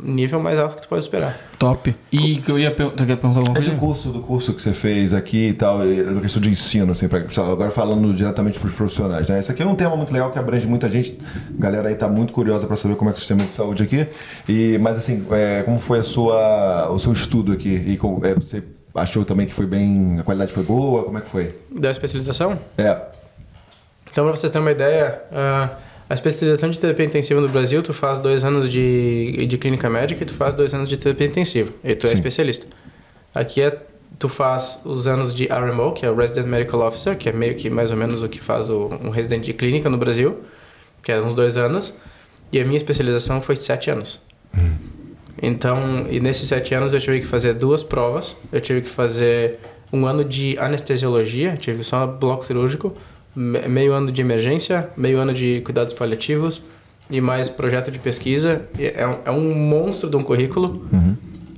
nível mais alto que tu pode esperar. Top. E que eu ia perguntar, quer perguntar alguma É de coisa? curso, do curso que você fez aqui e tal, e da questão de ensino, assim, pra, agora falando diretamente para os profissionais, né? Esse aqui é um tema muito legal que abrange muita gente, a galera aí tá muito curiosa para saber como é que é o sistema de saúde aqui, e, mas assim, é, como foi a sua, o seu estudo aqui, e com- é, você achou também que foi bem, a qualidade foi boa, como é que foi? Da especialização? É, Então, para vocês terem uma ideia, ah, a especialização de terapia intensiva no Brasil, tu faz dois anos de, de clínica médica e tu faz dois anos de terapia intensiva. E tu é Sim. especialista. Aqui é, tu faz os anos de RMO, que é o Resident Medical Officer, que é meio que mais ou menos o que faz o, um residente de clínica no Brasil, que é uns dois anos. E a minha especialização foi sete anos. Então, e nesses sete anos eu tive que fazer duas provas. Eu tive que fazer um ano de anestesiologia, tive só bloco cirúrgico, meio ano de emergência, meio ano de cuidados paliativos e mais projeto de pesquisa. É um, é um monstro de um currículo.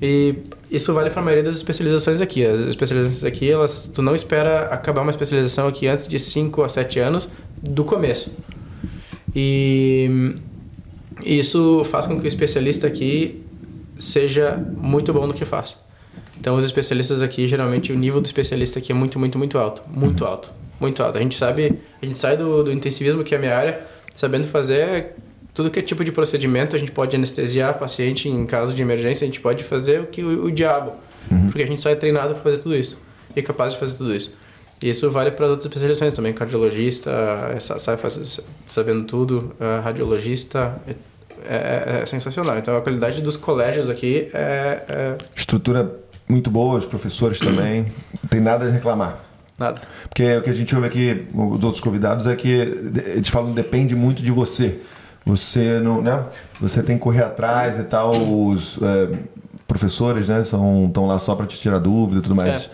E isso vale para a maioria das especializações aqui. As especializações aqui, elas, tu não espera acabar uma especialização aqui antes de 5 a 7 anos do começo. E isso faz com que o especialista aqui seja muito bom no que faz. Então, os especialistas aqui, geralmente, o nível do especialista aqui é muito, muito, muito alto. Muito alto. Muito alto. A gente sabe, a gente sai do, do intensivismo, que é a minha área, sabendo fazer tudo que é tipo de procedimento. A gente pode anestesiar paciente em caso de emergência, a gente pode fazer o que o, o diabo. Porque a gente sai treinado para fazer tudo isso. E é capaz de fazer tudo isso. E isso vale para outras especializações também. Cardiologista, sa- sai sabendo tudo. Radiologista, eh, é, é sensacional. Então a qualidade dos colégios aqui é, é Estrutura muito boa, os professores também. Não tem nada a reclamar. Nada. Porque o que a gente ouve aqui, os outros convidados, é que eles falam depende muito de você. Você não, né? Você tem que correr atrás e tal. Os é, professores, né? São estão lá só para te tirar dúvida e tudo mais. É.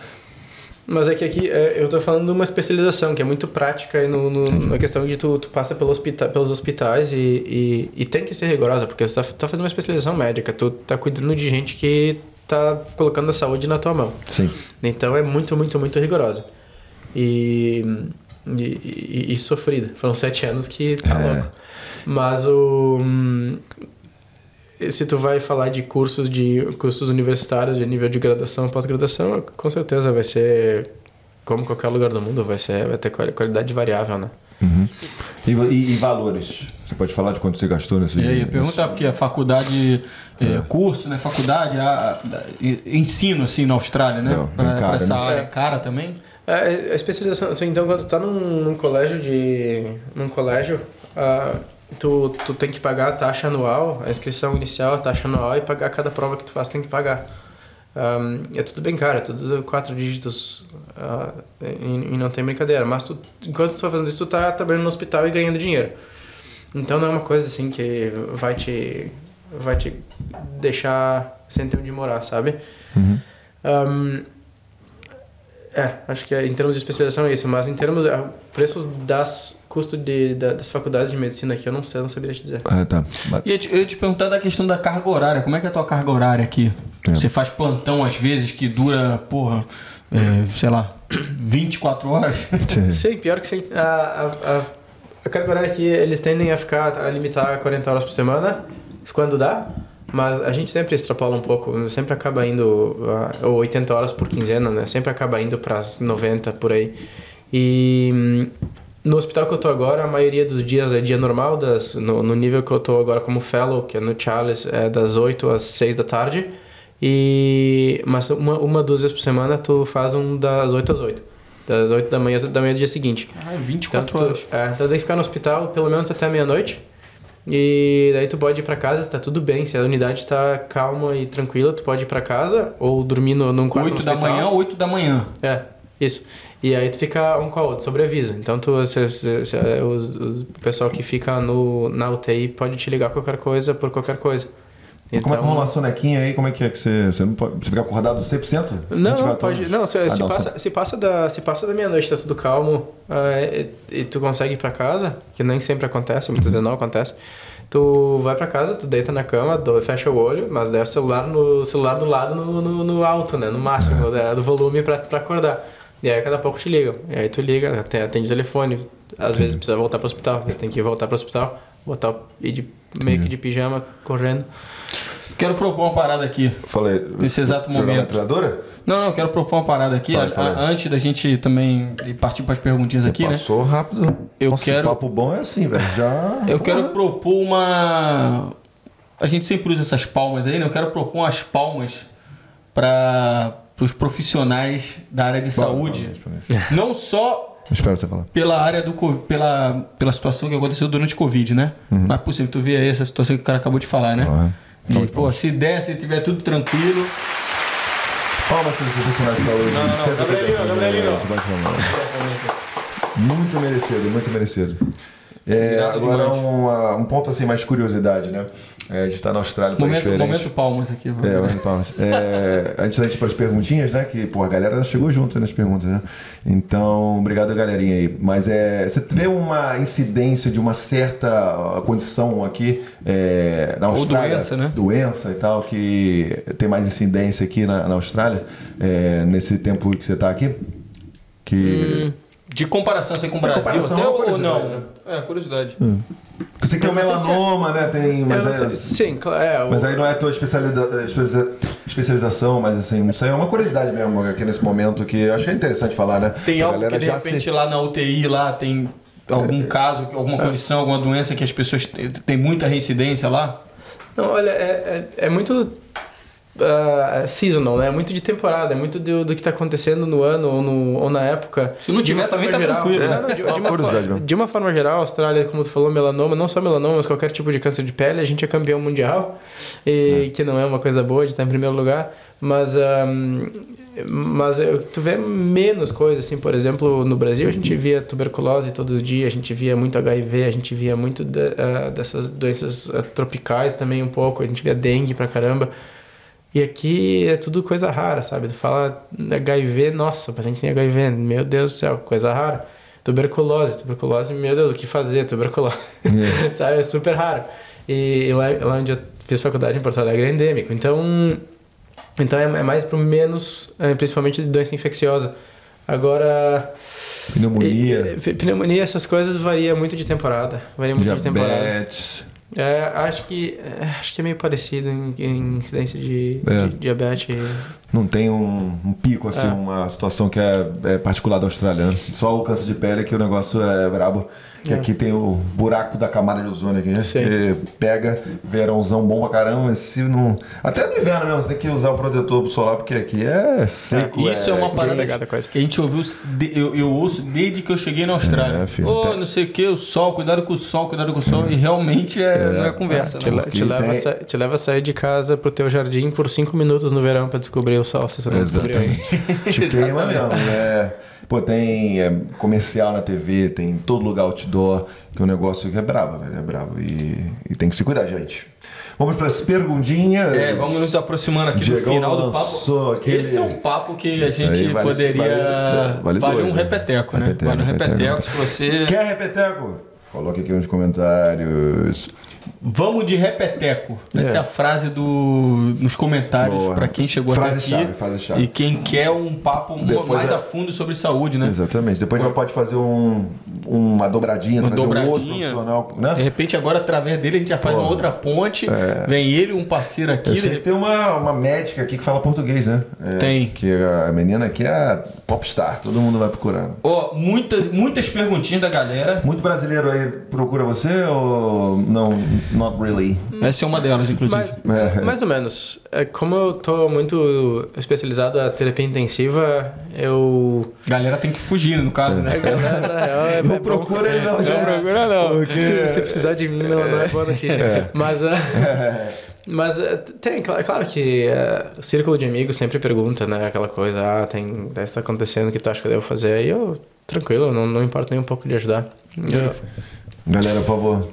Mas é que aqui é, eu tô falando de uma especialização que é muito prática e no, no- na questão de tu, tu passa pelo hospita pelos hospitais e, e, e tem que ser rigorosa, porque você tá, tá fazendo uma especialização médica, tu tá cuidando de gente que tá colocando a saúde na tua mão. Sim. Então é muito, muito, muito rigorosa. E, e, e- e sofrida. Foram sete anos que tá É. louco. Mas o. hum, Se tu vai falar de cursos de cursos universitários de nível de graduação, pós-graduação, com certeza vai ser como qualquer lugar do mundo, vai ser vai ter quali- qualidade variável, né? Uhum. E, e- e valores? Você pode falar de quanto você gastou nesse E aí, pergunta porque a faculdade, é, curso, né? Faculdade, a, a- ensino assim na Austrália, né? Pra essa né? área. É. Cara também? A, a especialização, assim, então quando tu tá num, num colégio de. num colégio, ah, tu, tu tem que pagar a taxa anual, a inscrição inicial, a taxa anual e pagar cada prova que tu faz, tu tem que pagar. Ahm, é tudo bem caro, é tudo quatro dígitos ah, e, e não tem brincadeira. Mas tu, enquanto tu tá fazendo isso, tu tá trabalhando no hospital e ganhando dinheiro. Então não é uma coisa assim que vai te, vai te deixar sem ter onde morar, sabe? Uhum. Ahm, é, acho que é, em termos de especialização é isso, mas em termos de preços das custo de, da- das faculdades de medicina aqui, eu não sei, eu não saberia te dizer. Ah, tá. Mas- E eu ia te, eu ia te perguntar da questão da carga horária. Como é que é a tua carga horária aqui? É. Você faz plantão às vezes que dura, porra, é, sei lá, 24 horas? Sim, pior que sim. A, a, a, a carga horária aqui, eles tendem a ficar, a limitar a 40 horas por semana, quando dá, mas a gente sempre extrapola um pouco, sempre acaba indo, ah, ou 80 horas por quinzena, né? Sempre acaba indo para as 90 por aí. E hum, no hospital que eu tô agora, a maioria dos dias é dia normal, das, no, no nível que eu tô agora como fellow, que é no Charles, é das 8 às 6 da tarde. E, mas uma, uma, duas vezes por semana tu faz um das 8 às 8. Das 8 da manhã às 8 da manhã do dia seguinte. Ah, Então 24 tu, horas. é, então tem que ficar no hospital pelo menos até meia-noite. E daí tu pode ir pra casa, tá tudo bem. Se a unidade tá calma e tranquila, tu pode ir pra casa ou dormir no, num quarto 8 no da manhã, 8 da manhã. É, isso. E aí tu fica um com a outra, sobre aviso. Então tu, se, se, se, os, os- o pessoal que fica no, na UTI pode te ligar qualquer coisa por qualquer coisa. Mas Como é que Então- rola a sonequinha aí? Como é que é que você. Você, não pode, você fica acordado 100%? Não, não 24 pode. Não, se, Ah, se não, passa, se, passa da, se passa da meia-noite, tá tudo calmo ah, e, e tu consegue ir pra casa, que nem sempre acontece, muitas vezes não acontece. Tu vai pra casa, tu deita na cama, do- fecha o olho, mas daí o celular, no, celular do lado no, no, no alto, né? No máximo né, do volume pra, pra acordar. E aí cada pouco te ligam. E aí tu liga, atende o telefone. Às vezes precisa voltar pro hospital, tem que voltar pro hospital, botar ir de, meio que de pijama, correndo. Quero propor uma parada aqui. Falei. Nesse exato momento. Não, não, eu quero propor uma parada aqui. A- a- antes da gente também partir para as perguntinhas aqui, né? Passou rápido. Eu Nossa, quero- papo bom é assim, velho. Já. Eu quero Porra. propor uma. A gente sempre usa essas palmas aí, né? Eu quero propor umas palmas para os profissionais da área de saúde. Vamos, Não só Espero você falar. pela área do pela pela situação que aconteceu durante o Covid, né? Uhum. Mas possível, tu vê aí essa situação que o cara acabou de falar, né? Porra. De, pô, se der, se tiver tudo tranquilo. Palmas para os profissionais de saúde. Não, não, não. Gabrielinho, Gabrielinho. Muito merecido, muito merecido. É, agora uma- um ponto assim mais de curiosidade, né? É, a gente está na Austrália, país Momento, diferente. momento palmas aqui. vamos É, vamos palmas. É, antes da gente ir para as perguntinhas, né? Que pô, a galera chegou junto nas perguntas, né? Então, obrigado, galerinha aí. Mas é, você vê uma incidência de uma certa condição aqui é, na Ou Austrália? doença, né? Doença e tal, que tem mais incidência aqui na, na Austrália, é, nesse tempo que você está aqui? Que. De comparação assim, com o Brasil, comparação, até é ou não? né? É, curiosidade. Porque você tem o é- melanoma, né? Tem, mas, não é, sim, claro. É, o- mas aí não é a tua especialização, mas assim, isso aí é uma curiosidade mesmo aqui nesse momento que eu achei interessante falar, né? Tem A algo que de repente se- lá na UTI lá tem algum caso, alguma condição, alguma doença que as pessoas têm tem muita reincidência lá? Não, olha, é, é, é muito ah, seasonal, né? Muito de temporada, é muito do, do que tá acontecendo no ano ou, no, ou na época. Se não tiver, também tá tranquilo, Não, né? de, É uma de uma forma, de uma forma geral, a Austrália, como tu falou, melanoma, não só melanoma, mas qualquer tipo de câncer de pele, a gente é campeão mundial, e que não é uma coisa boa de estar em primeiro lugar, mas, ahm, mas eu- tu vê menos coisas, assim, por exemplo, no Brasil a gente via tuberculose todo dia, a gente via muito HIV, a gente via muito de- ah, dessas doenças ah, tropicais também um pouco, a gente via dengue pra caramba. E aqui é tudo coisa rara, sabe? Tu fala HIV, nossa, o paciente tem HIV, meu Deus do céu, coisa rara. Tuberculose, tuberculose, meu Deus, o que fazer? Tuberculose. sabe? É super raro. E lá, lá onde eu fiz faculdade em Porto Alegre é endêmico. Então, então é, é mais pro menos, é, principalmente de doença infecciosa. Agora. Pneumonia, e- e- pneumonia, essas coisas varia muito de temporada. Varia muito de temporada. É, acho que é, acho que é meio parecido em, em incidência de, É. de diabetes. Não tem um, um pico, assim, É. uma situação que é, é particular do australiano. Só o câncer de pele que o negócio é brabo. Que É. aqui tem o buraco da camada de ozônio aqui, né? Sim. Que pega, verãozão bom pra caramba, mas se não... Até no inverno mesmo, você tem que usar o protetor solar, porque aqui é seco. Isso é, uma parada pegada coisa. que a gente ouviu, eu, eu ouço desde que eu cheguei na Austrália. É, filho, Ô, tá- não sei o que, o sol, cuidado com o sol, cuidado com o sol. E realmente é, não é conversa, Te, né? le- Porque te leva a tem- sa- te leva a sair de casa pro teu jardim por 5 minutos no verão pra descobrir o sol, se você não descobriu ainda. Te queima mesmo. É, pô, tem é, comercial na TV, tem em todo lugar outdoor, que o negócio é brabo, velho. É brabo. E, e tem que se cuidar, gente. Vamos para as perguntinhas. É, vamos nos aproximando aqui do Diegão final do papo. aquele- Esse é um papo que a gente aí vale- poderia. vale- Vale, vale dois, um né? repeteco, né? Repeteco, vale um repeteco. repeteco. Se você. Quer repeteco? Coloque aqui nos comentários. Vamos de repeteco. Essa é É. a frase do, nos comentários Boa. pra quem chegou até Frase-chave, aqui. frase-chave. E quem quer um papo Depois mais é- a fundo sobre saúde, né? Exatamente. Depois a gente pode fazer um, uma dobradinha, Uma trazer um outro dobradinha. profissional, De né? repente, agora, através dele, a gente já faz Porra. uma outra ponte. Vem ele, um parceiro aqui. Eu de que tem uma, uma médica aqui que fala português, né? É, Tem. Que a menina aqui é a popstar, todo mundo vai procurando. Ó, muitas, muitas perguntinhas da galera. Muito brasileiro aí procura você ou não? Not really. Essa é uma delas, inclusive. Mas, É. mais ou menos. É, Como eu tô muito especializado na terapia intensiva, eu. Galera tem que fugir, no caso, né? É, Não procura ele não, Não gente. procura não. Porque- Se, se precisar de mim, não, não é boa notícia. Mas, ah, mas ah, tem, cla- claro que ah, o círculo de amigos sempre pergunta, né? Aquela coisa, ah, tem, deve estar acontecendo o que tu acha que eu devo fazer. Aí eu, tranquilo, não, não importa nem um pouco de ajudar. Eu- Galera, por favor,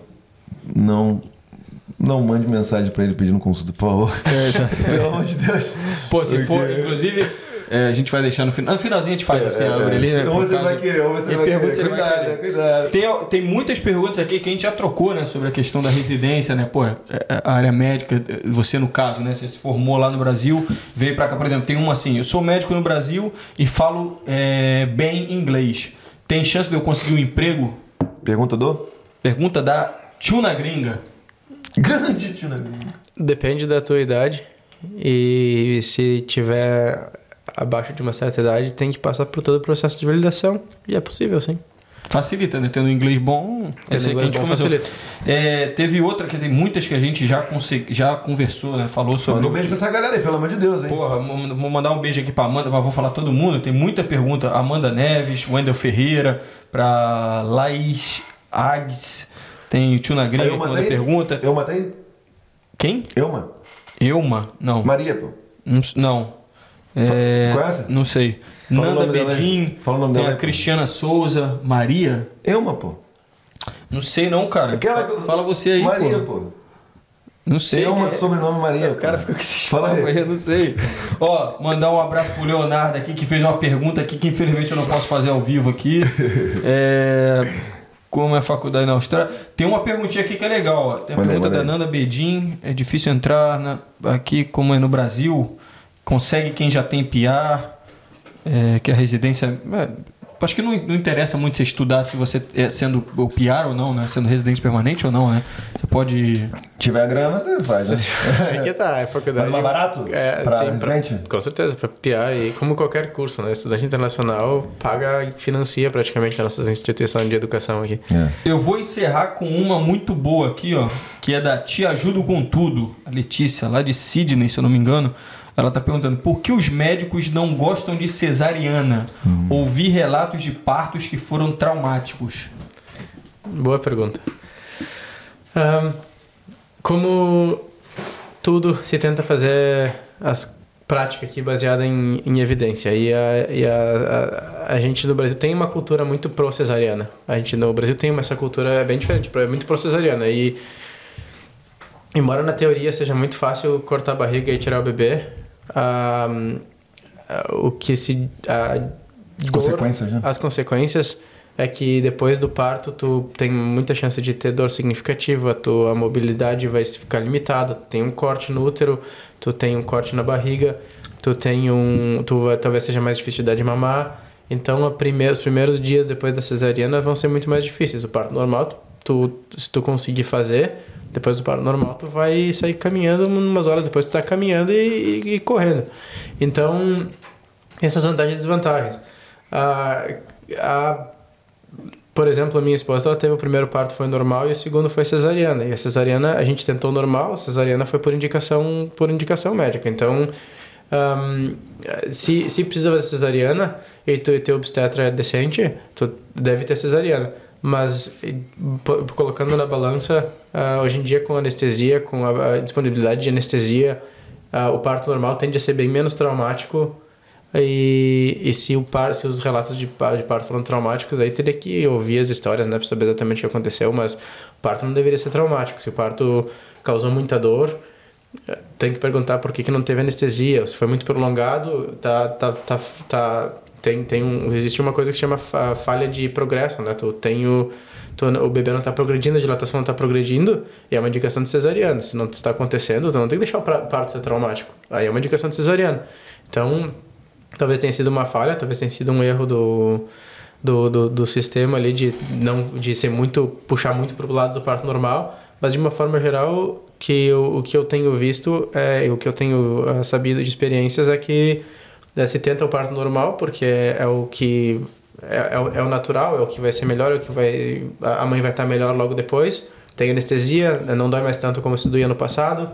não, não mande mensagem pra ele pedindo consulta, por favor. Pelo amor de Deus. Pô, se for, Porque- inclusive, é, a gente vai deixar no final. No finalzinho a gente faz assim, a orelhinha. Ou você caso- vai querer, ou você vai querer. ele vai Cuidado, querer. cuidado. Tem, tem muitas perguntas aqui que a gente já trocou, né? Sobre a questão da residência, né? Pô, é, a área médica, você no caso, né? Você se formou lá no Brasil, veio pra cá, por exemplo, tem uma assim, eu sou médico no Brasil e falo é, bem inglês. Tem chance de eu conseguir um emprego? Pergunta do? Pergunta da Tuna Gringa. Grande tio Naguinho. Depende da tua idade. E se tiver abaixo de uma certa idade, tem que passar por todo o processo de validação. E é possível, sim. Facilita, né? Tendo inglês bom, Tendo inglês gente bom facilita. É, teve outra que tem muitas que a gente já, conse- já conversou, né? Falou sobre. Manda um beijo pra essa galera aí, pelo amor de Deus, hein? Porra, vou mandar um beijo aqui pra Amanda, mas vou falar todo mundo. Tem muita pergunta. Amanda Neves, Wendel Ferreira, pra Laís Agues, tem o Tuna Aí Gringa eu que manda matei? pergunta. Eu matei? Quem? Elma? Elma? Não. Maria, pô. Não. É, Conhece? Não sei. Fala Nanda aí. Bedin, Fala o nome tem dela a aí. Cristiana Souza, Maria. Elma, pô. Não sei não, cara. Aquela que Fala você aí, Maria, pô. pô. Não sei. Elma, é- sobrenome Maria. O cara fica com esses Fala aí. aí, eu não sei. Ó, mandar um abraço pro Leonardo aqui, que fez uma pergunta aqui que infelizmente eu não posso fazer ao vivo aqui. É, Como é a faculdade na Austrália. Tem uma perguntinha aqui que é legal, ó. Tem a Manda aí, pergunta manda da aí. Nanda Bedin. É difícil entrar na- aqui, como é no Brasil. Consegue quem já tem PR, é, que a residência. é, acho que não, não interessa muito você estudar se você é sendo o PR ou não, né? Sendo residente permanente ou não, né? Você pode. Tiver grana, você faz, né? Aí que tá, é faculdade. Mas mais barato? É, Pra sim, residente? com certeza, para PIA e como qualquer curso, né? Estudante internacional paga e financia praticamente as nossas instituições de educação aqui. É. Eu vou encerrar com uma muito boa aqui, ó, que é da Te Ajudo com Tudo, a Letícia, lá de Sydney, se eu não me engano. Ela tá perguntando por que os médicos não gostam de cesariana? Ouvi relatos de partos que foram traumáticos. Boa pergunta. Ahn, como tudo se tenta fazer as práticas aqui baseada em, em evidência e, a, e a, a, a gente no Brasil tem uma cultura muito pro-cesariana. A gente no Brasil tem essa cultura bem diferente, é muito pro-cesariana e embora na teoria seja muito fácil cortar a barriga e tirar o bebê, o que se a dor- Consequências, né? as consequências é que depois do parto tu tem muita chance de ter dor significativa, tua mobilidade vai ficar limitada, tu tem um corte no útero, tu tem um corte na barriga, tu tem um, tu talvez seja mais difícil de dar de mamar. Então, a primeira, os primeiros dias depois da cesariana vão ser muito mais difíceis. O parto normal, tu, se tu conseguir fazer, depois do parto normal, tu vai sair caminhando umas horas depois, tu tá caminhando e, e- e correndo. Então, essas vantagens e desvantagens. Ah, a por exemplo, a minha esposa, ela teve o primeiro parto foi normal e o segundo foi cesariana. E a cesariana, a gente tentou normal, a cesariana foi por indicação, por indicação médica. Então, ahm, se, se precisa fazer cesariana e tu, teu obstetra é decente, tu deve ter cesariana. Mas colocando na balança, ah, hoje em dia com anestesia, com a, a disponibilidade de anestesia, ah, o parto normal tende a ser bem menos traumático e, e se, o par, se os relatos de, de parto foram traumáticos, aí teria que ouvir as histórias, né, pra saber exatamente o que aconteceu, mas o parto não deveria ser traumático. Se o parto causou muita dor, tem que perguntar por que, que não teve anestesia. Se foi muito prolongado, tá, tá, tá, tá, tem, tem um, existe uma coisa que se chama fa- falha de progresso, né? Tu tem o, tu, o bebê não está progredindo, a dilatação não está progredindo, e é uma indicação de cesariana. Se não está acontecendo, tu não tem que deixar o parto ser traumático. Aí é uma indicação de cesariana. Então, talvez tenha sido uma falha, talvez tenha sido um erro do, do, do, do sistema ali de não de ser muito puxar muito para o lado do parto normal, mas de uma forma geral que eu, o que eu tenho visto é o que eu tenho eh, sabido de experiências é que se tenta o parto normal porque é, o que é, é, o- é o natural, é o que vai ser melhor, é o que vai a mãe vai estar melhor logo depois. Tem anestesia, né, não dói mais tanto como se doía no passado.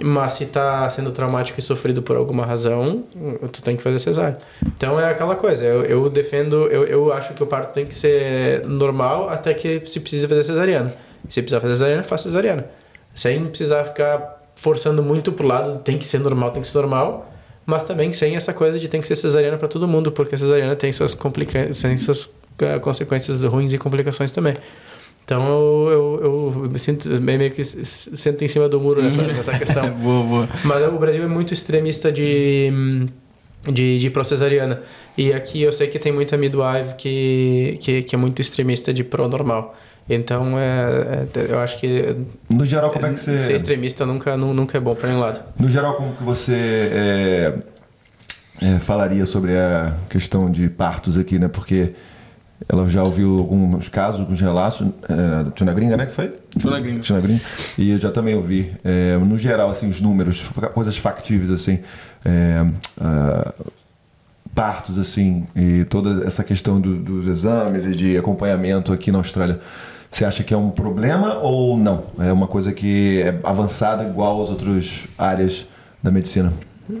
Mas se tá sendo traumático e sofrido por alguma razão, tu tem que fazer cesárea. Então é aquela coisa, eu, eu defendo, eu, eu acho que o parto tem que ser normal até que se precisa fazer cesariana. Se precisar fazer cesariana, faz cesariana. Sem precisar ficar forçando muito pro lado, tem que ser normal, tem que ser normal. Mas também sem essa coisa de tem que ser cesariana para todo mundo, porque a cesariana tem suas, complica tem suas eh, consequências ruins e complicações também. Então eu, eu, eu me sinto meio que sento em cima do muro nessa, nessa questão. boa, boa. Mas o Brasil é muito extremista de, de, de pro-cesariana. E aqui eu sei que tem muita midwife que, que, que é muito extremista de pro-normal. Então, é, é- eu acho que No geral, como é que você. ser extremista nunca, nu- nunca é bom para nenhum lado. No geral, como que você é, é, falaria sobre a questão de partos aqui, né? Porque ela já ouviu alguns casos, alguns relatos, é, do Tina Gringa, né? Que foi? Tina Gringa. Gringa. E eu já também ouvi. é, no geral, assim, os números, coisas factíveis, assim. é, ah, partos, assim, e toda essa questão do- dos exames e de acompanhamento aqui na Austrália. Você acha que é um problema ou não? É uma coisa que é avançada igual às outras áreas da medicina?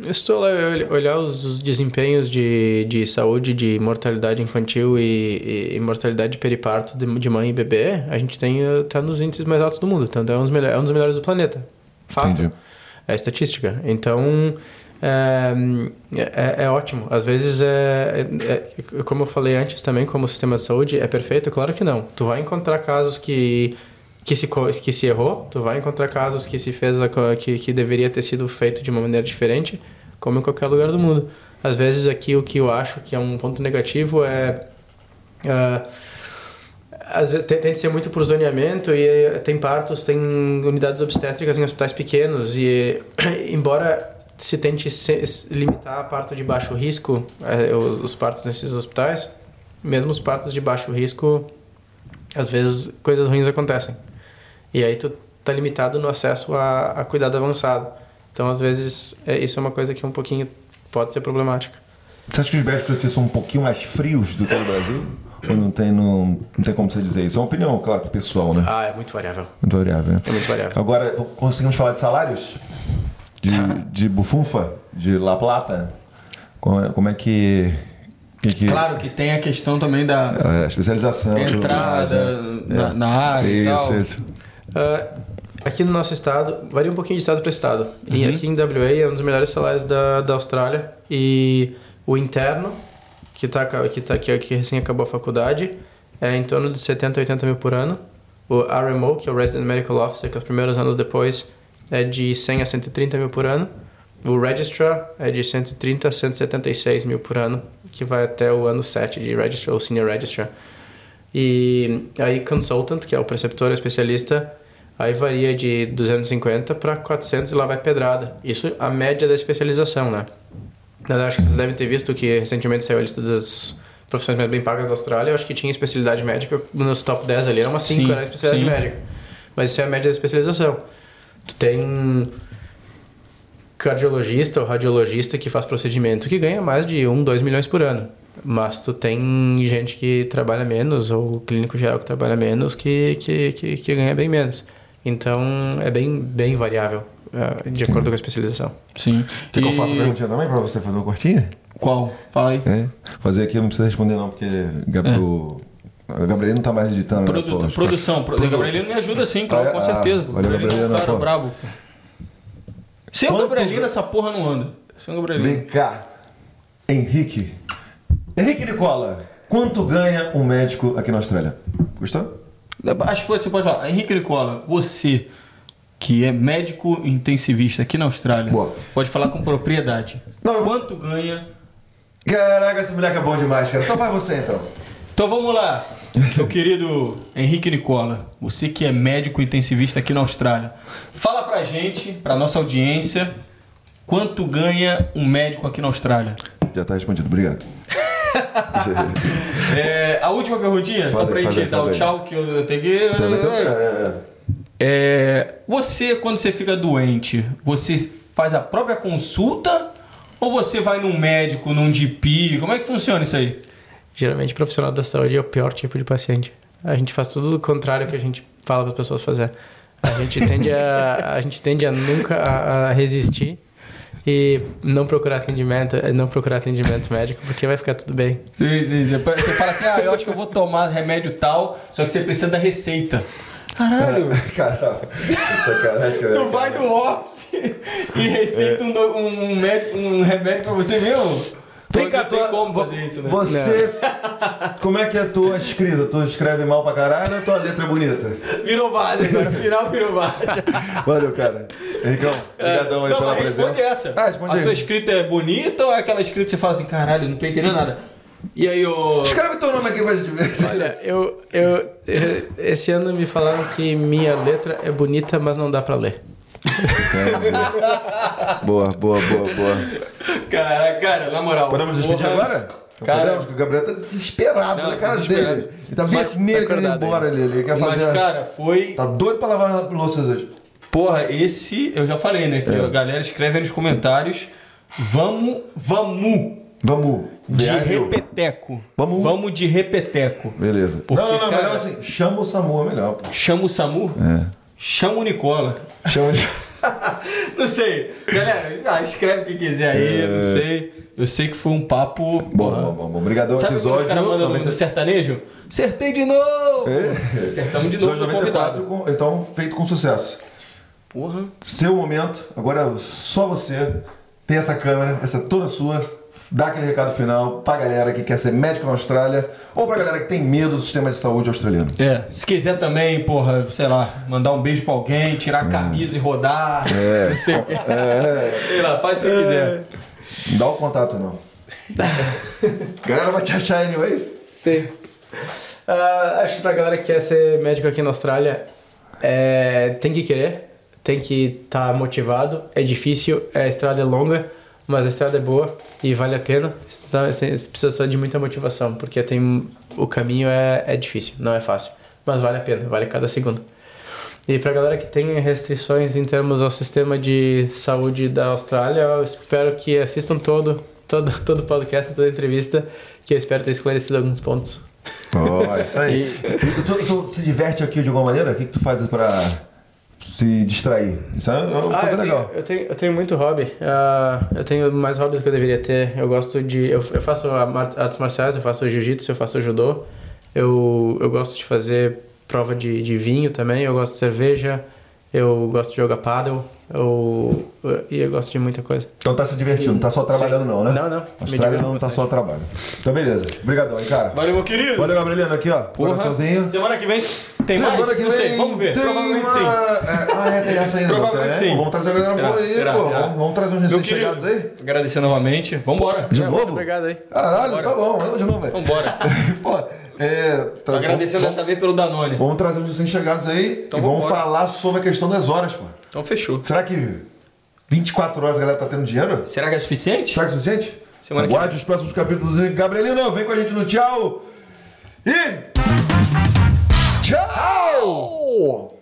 Estou lá ol- olhar os, os desempenhos de, de saúde, de mortalidade infantil e, e, mortalidade de periparto de, de mãe e bebê, a gente tem tá nos índices mais altos do mundo, então é um dos, melhor, é um dos melhores do planeta. Fato. Entendi. É estatística. Então é, é, é ótimo. Às vezes é, é- é- como eu falei antes também, como o sistema de saúde é perfeito, claro que não. Tu vai encontrar casos que que se, que se errou, tu vai encontrar casos que se fez que, que deveria ter sido feito de uma maneira diferente, como em qualquer lugar do mundo. Às vezes aqui o que eu acho que é um ponto negativo é, é às vezes tem, tem de ser muito por zoneamento e tem partos, tem unidades obstétricas em hospitais pequenos e embora se tente se, limitar a parto de baixo risco, eh, os, os partos nesses hospitais, mesmo os partos de baixo risco, às vezes coisas ruins acontecem. E aí tu tá limitado no acesso a, a cuidado avançado. Então, às vezes, é, isso é uma coisa que um pouquinho pode ser problemática. Você acha que os médicos aqui são um pouquinho mais frios do que no Brasil? Ou não tem, não, não tem como você dizer isso? É uma opinião, claro, pessoal, né? Ah, é muito variável. Muito variável, né? É muito variável. Agora, conseguimos falar de salários? De, de bufunfa? De La Plata? Como é, como é que... que, que Claro que tem a questão também da a especialização. entrada mais, né? na, É. na área e Isso, tal. isso. Ah, aqui no nosso estado, varia um pouquinho de estado para estado. E aqui em WA é um dos melhores salários da, da Austrália. E o interno, que, tá, que, tá, que, que recém acabou a faculdade, é em torno de 70, 80 mil por ano. O RMO, que é o Resident Medical Officer, que é os primeiros anos depois, é de 100 a 130 mil por ano. O Registrar é de 130 a 176 mil por ano, que vai até o ano 7 de Registrar ou Senior Registrar. E aí Consultant, que é o preceptor especialista, aí varia de 250 para 400 e lá vai pedrada. Isso a média da especialização, né? Eu acho que vocês devem ter visto que recentemente saiu a lista das profissões mais bem pagas da Austrália. Eu acho que tinha especialidade médica nos top 10 ali, era uma 5, Sim, era especialidade sim. médica. Mas isso é a média da especialização. Tu tem cardiologista ou radiologista que faz procedimento que ganha mais de 1, 2 milhões por ano. Mas tu tem gente que trabalha menos, ou clínico geral que trabalha menos, que, que, que, que ganha bem menos. Então é bem, bem variável, eh, de acordo com a especialização. Sim. Quer que eu E- faça a perguntinha também pra você fazer uma cortinha? Qual? Fala aí. É. Fazer aqui não precisa responder não, porque Gab- o a Gabriel não tá mais editando. né, produção. Pro... Produ- Gabrielino me ajuda sim, claro, Ah, com ah, certeza. valeu, Gabrielino é um Gabrielino, cara pô. brabo. Sem o Quanto- Gabrielino, essa porra não anda. Sem o Gabrielino. Vem cá. Henrique. Henrique Nicola, quanto ganha um médico aqui na Austrália? Gostou? Acho que você pode falar. Henrique Nicola, você que é médico intensivista aqui na Austrália, Boa. pode falar com propriedade. Não, Quanto ganha? Caraca, esse moleque é bom demais, cara. Então vai você então. Então vamos lá, meu querido Henrique Nicola, você que é médico intensivista aqui na Austrália, fala pra gente, pra nossa audiência, quanto ganha um médico aqui na Austrália? Já tá respondido, obrigado. É, a última perguntinha, só Faz aí, pra faz gente aí, dar o aí. tchau que eu então, é, é, É, você, quando você fica doente, você faz a própria consulta ou você vai num médico, num DP? Como é que funciona isso aí? Geralmente, profissional da saúde é o pior tipo de paciente. A gente faz tudo do contrário que a gente fala para as pessoas fazer. A gente tende a, a gente tende a nunca a, a resistir e não procurar atendimento, não procurar atendimento médico, porque vai ficar tudo bem. Sim, sim, sim. Você fala assim, ah, eu acho que eu vou tomar remédio tal, só que você precisa da receita. Caralho! é. Cara, sacanagem, cara. Tu vai no office e receita um, um, um remédio pra você mesmo? Vem cá, tua- como fazer isso, né? Você. Como é que é a tua escrita? Tu escreve mal pra caralho ou tua letra é bonita? Virou base agora, final virou base. Valeu, cara. Henricão, obrigadão aí não, pela mas responde presença. essa. Ah, responde a aí. tua escrita é bonita ou é aquela escrita que você fala assim, caralho, não tô entendendo nada? E aí, ô. Escreve teu nome aqui pra gente ver. Olha, eu, eu, eu- esse ano me falaram que minha letra é bonita, mas não dá para ler. Boa, boa, boa, boa. Cara, cara, na moral. Podemos despedir porra, agora? Cara- podemos, o Gabriel tá desesperado Não, na cara desesperado. dele. Ele tá Mas- vermelho tá querendo ir embora ali. Ele quer Mas, fazer. cara, foi. Tá doido pra lavar louças hoje. Porra, esse eu já falei, né? Que É. a galera escreve aí nos comentários. Vamos, vamos Vamos. de Viajou. repeteco. Vamos. Vamos de repeteco. Beleza. Porque, não, não, não, cara- melhor assim. Chama o Samu, é melhor, pô. Chama o Samu? É. Chama o Nicola. Chama de. Não sei. Galera, ah, escreve o que quiser aí, não sei. Eu sei que foi um papo. É. Bom, porra. bom, bom, bom. Obrigadão, Sabe episódio. caras mandam no, 90 no sertanejo? Acertei de novo! É. Acertamos de novo Episódio no 94, convidado. com- então, feito com sucesso. Porra. Seu momento, agora só você tem essa câmera, essa toda sua. Dá aquele recado final pra galera que quer ser médico na Austrália ou pra galera que tem medo do sistema de saúde australiano. É, se quiser também, porra, sei lá, mandar um beijo pra alguém, tirar a camisa e rodar. É. Não sei o que. Sei lá, faz se quiser. Não dá o contato, não. galera vai te achar anyways? Sim. Ah, acho que pra galera que quer ser médico aqui na Austrália, é, tem que querer, tem que estar motivado. É difícil, a estrada é longa, mas a estrada é boa e vale a pena. Precisa só de muita motivação, porque tem o caminho é, é difícil, não é fácil, mas vale a pena, vale cada segundo. E pra galera que tem restrições em termos ao sistema de saúde da Austrália, eu espero que assistam todo, todo, todo podcast, toda entrevista, que eu espero ter esclarecido alguns pontos. Ó, isso aí. E tu, tu se diverte aqui de alguma maneira? O que, que tu faz pra se distrair? Isso é uma Ah, coisa eu, legal. tenho, eu, tenho, eu tenho muito hobby. Ah, eu tenho mais hobbies do que eu deveria ter. Eu gosto de. Eu, eu faço artes marciais, eu faço jiu-jitsu, eu faço judô. Eu, eu gosto de fazer prova de, de vinho também, eu gosto de cerveja, eu gosto de jogar paddle, eu, eu- e eu gosto de muita coisa. Então tá se divertindo, não tá só trabalhando não, né? Não, não. Austrália não tá só trabalho. Então beleza. Obrigadão, hein, cara. Valeu, meu querido. Valeu, Gabrieliano, aqui, ó. Porra. Coraçãozinho. Semana que vem tem Semana mais? que Não sei, vem vamos ver. tem Provavelmente uma- sim. É, ah, é, tem essa ainda. Provavelmente tem. sim. Vamos trazer a galera boa aí, terá, pô. terá. Vamos, vamos trazer uns recém-chegados aí. agradecer novamente. Vambora. De Não, novo? Obrigado aí. Caralho, tá bom, vamos de novo, velho. Vambora. Pô, é, tra- Agradecendo vamos, dessa vez pelo Danone. vamos trazer uns recém-chegados aí Então e vamos vambora. falar sobre a questão das horas, pô. Então fechou. Será que 24 horas a galera tá tendo dinheiro? Será que é suficiente? Será que é suficiente? Semana Aguarde que... os próximos capítulos. Gabrielino, vem com a gente no tchau. E... Tchau!